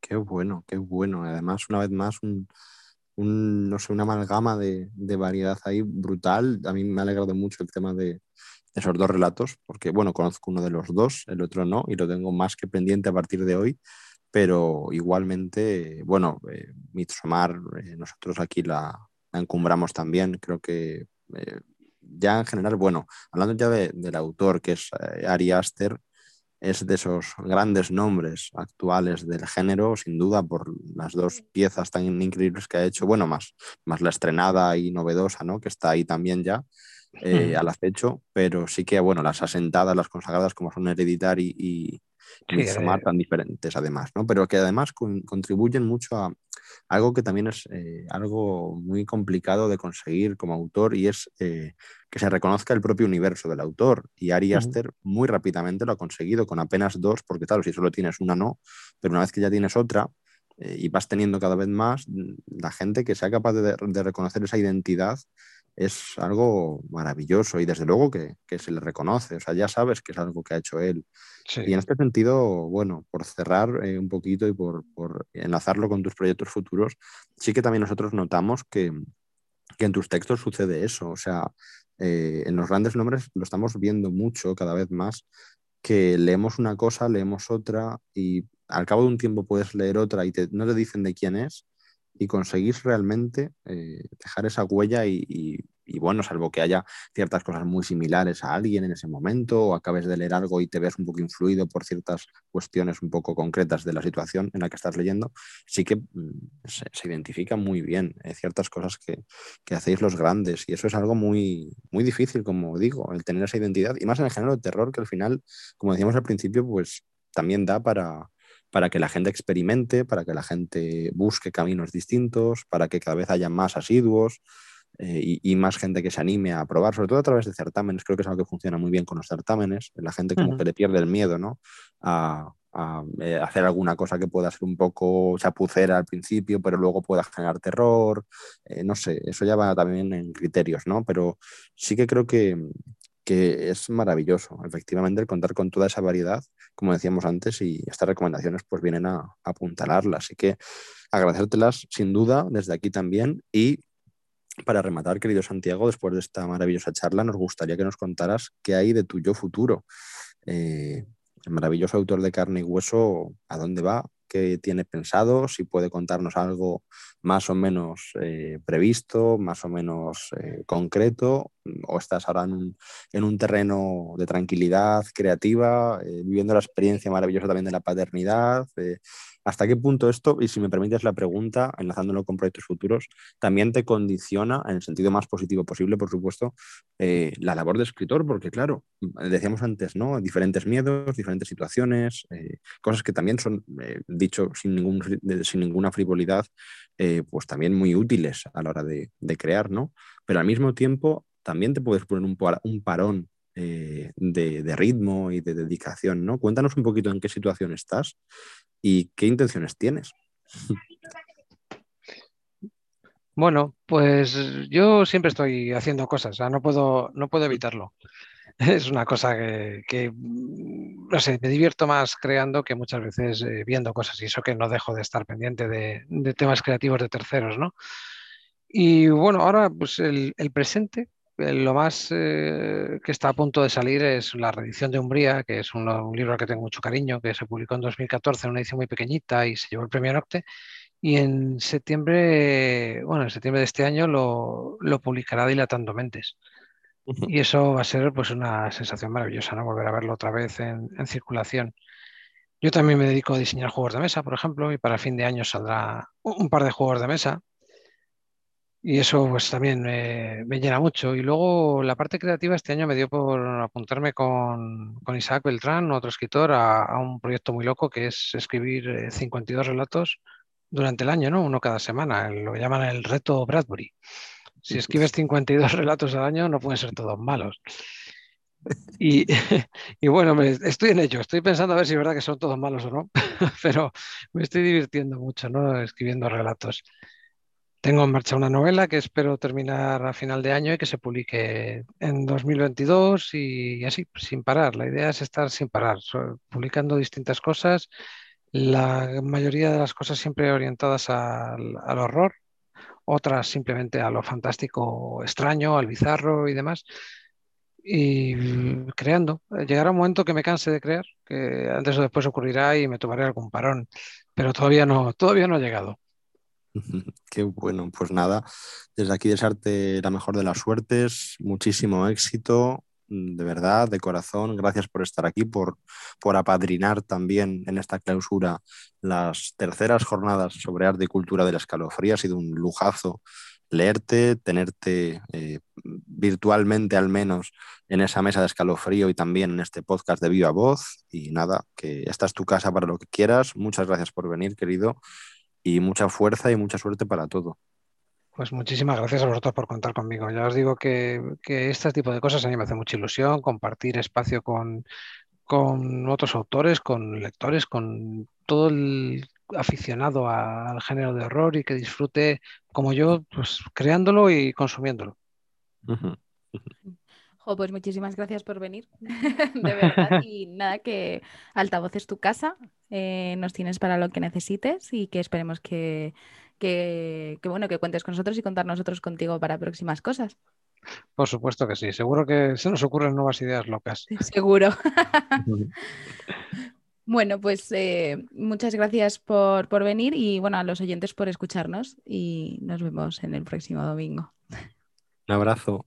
Qué bueno, qué bueno. Además, una vez más, un, no sé, una amalgama de, variedad ahí brutal. A mí me ha alegrado mucho el tema de esos dos relatos, porque, bueno, conozco uno de los dos, el otro no, y lo tengo más que pendiente a partir de hoy. Pero igualmente, bueno, eh, eh nosotros aquí la, encumbramos también. Creo que eh, ya en general, bueno, hablando ya del autor, que es eh, Ari Aster, es de esos grandes nombres actuales del género, sin duda, por las dos piezas tan increíbles que ha hecho, bueno, más, más la estrenada y novedosa, ¿no? Que está ahí también ya eh, al acecho, pero sí que, bueno, las asentadas, las consagradas como son Hereditary y, y eh. tan diferentes además, ¿no? Pero que además contribuyen mucho a algo que también es eh, algo muy complicado de conseguir como autor y es que se reconozca el propio universo del autor. Y Ari Aster muy rápidamente lo ha conseguido con apenas dos, porque claro, si solo tienes una no, pero una vez que ya tienes otra eh, y vas teniendo cada vez más, mm, la gente que sea capaz de, reconocer esa identidad es algo maravilloso y desde luego que, se le reconoce, o sea, ya sabes que es algo que ha hecho él. Y en este sentido, bueno, por cerrar eh, un poquito y por, por enlazarlo con tus proyectos futuros, sí que también nosotros notamos que, que en tus textos sucede eso. O sea, eh, en los grandes nombres lo estamos viendo mucho cada vez más, que leemos una cosa, leemos otra y al cabo de un tiempo puedes leer otra y no te dicen de quién es y conseguís realmente eh, dejar esa huella y, bueno, salvo que haya ciertas cosas muy similares a alguien en ese momento o acabes de leer algo y te ves un poco influido por ciertas cuestiones un poco concretas de la situación en la que estás leyendo, sí que mm, se, identifica muy bien eh, ciertas cosas que, que, hacéis los grandes. Y eso es algo muy, muy difícil, como digo, el tener esa identidad. Y más en el género de terror que al final, como decíamos al principio, pues también da para, para que la gente experimente, para que la gente busque caminos distintos, para que cada vez haya más asiduos. Eh, y, más gente que se anime a probar, sobre todo a través de certámenes. Creo que es algo que funciona muy bien con los certámenes. La gente como que le pierde el miedo ¿no? a, eh, hacer alguna cosa que pueda ser un poco chapucera al principio, pero luego pueda generar terror. Eh, no sé, eso ya va también en criterios, ¿no? Pero sí que creo que, que es maravilloso, efectivamente, el contar con toda esa variedad, como decíamos antes, y estas recomendaciones pues vienen a, a apuntalarlas. Así que agradecértelas sin duda desde aquí también y para rematar, querido Santiago, después de esta maravillosa charla, nos gustaría que nos contaras qué hay de tu yo futuro. Eh, el maravilloso autor de carne y hueso, ¿a dónde va? ¿Qué tiene pensado? Si puede contarnos algo más o menos eh, previsto, más o menos eh, concreto, o estás ahora en un, en un terreno de tranquilidad creativa, viviendo la experiencia maravillosa también de la paternidad. ¿Hasta qué punto esto, y si me permites la pregunta, enlazándolo con proyectos futuros, también te condiciona, en el sentido más positivo posible, por supuesto, eh, la labor de escritor? Porque, claro, decíamos antes, ¿no? Diferentes miedos, diferentes situaciones, eh, cosas que también son, eh, dicho sin, ninguna frivolidad, pues también muy útiles a la hora de, crear, ¿no? Pero al mismo tiempo, también te puedes poner un parón de, de, ritmo y de dedicación, ¿no? Cuéntanos un poquito en qué situación estás y qué intenciones tienes. Bueno, pues yo siempre estoy haciendo cosas, no puedo, no puedo evitarlo. Es una cosa que, no sé, me divierto más creando que muchas veces eh, viendo cosas y eso que no dejo de estar pendiente de, temas creativos de terceros, ¿no? Y bueno, ahora pues el presente eh, lo más eh, que está a punto de salir es la reedición de Umbría, que es un, libro al que tengo mucho cariño, que se publicó en 2014 en una edición muy pequeñita y se llevó el premio Nocte. Y en septiembre, bueno, en septiembre de este año lo, publicará Dilatando Mentes. Y eso va a ser pues una sensación maravillosa, ¿no? Volver a verlo otra vez en, en circulación. Yo también me dedico a diseñar juegos de mesa, por ejemplo, y para fin de año saldrá un par de juegos de mesa y eso pues también me, llena mucho. Y luego la parte creativa este año me dio por apuntarme con, Isaac Beltrán, otro escritor, a, un proyecto muy loco que es escribir 52 eh, relatos durante el año, ¿no? Uno cada semana. Lo llaman el reto Bradbury. Si escribes 52 relatos al año no pueden ser todos malos. Y, y, bueno, estoy en ello, estoy pensando a ver si es verdad que son todos malos o no, pero me estoy divirtiendo mucho, ¿no? Escribiendo relatos. Tengo en marcha una novela que espero terminar a final de año y que se publique en 2022 y así, sin parar. La idea es estar sin parar, publicando distintas cosas, la mayoría de las cosas siempre orientadas al, horror, otras simplemente a lo fantástico, extraño, al bizarro y demás. Y creando. Llegará un momento que me canse de crear, que antes o después ocurrirá y me tomaré algún parón, pero todavía no, todavía no ha llegado. Qué bueno, pues nada, desde aquí desearte la mejor de las suertes, muchísimo éxito, mm, de verdad, de corazón, gracias por estar aquí, por, por apadrinar también en esta clausura las terceras jornadas sobre arte y cultura de la escalofría, ha sido un lujazo leerte, tenerte eh, virtualmente al menos en esa mesa de escalofrío y también en este podcast de viva voz. Y nada, que esta es tu casa para lo que quieras. Muchas gracias por venir, querido y mucha fuerza y mucha suerte para todo. Pues muchísimas gracias a vosotros por contar conmigo. Ya os digo que, este tipo de cosas a mí me hace mucha ilusión, compartir espacio con, con otros autores, con lectores, con todo el aficionado al género de horror y que disfrute como yo, pues creándolo y consumiéndolo. pues muchísimas gracias por venir, de verdad. Y nada, que Altavoz es tu casa, eh, nos tienes para lo que necesites y que esperemos que, bueno, que cuentes con nosotros y contar nosotros contigo para próximas cosas. Por supuesto que sí, seguro que se nos ocurren nuevas ideas locas. Seguro. bueno, pues eh, muchas gracias por, por venir y bueno, a los oyentes por escucharnos y nos vemos en el próximo domingo. Un abrazo.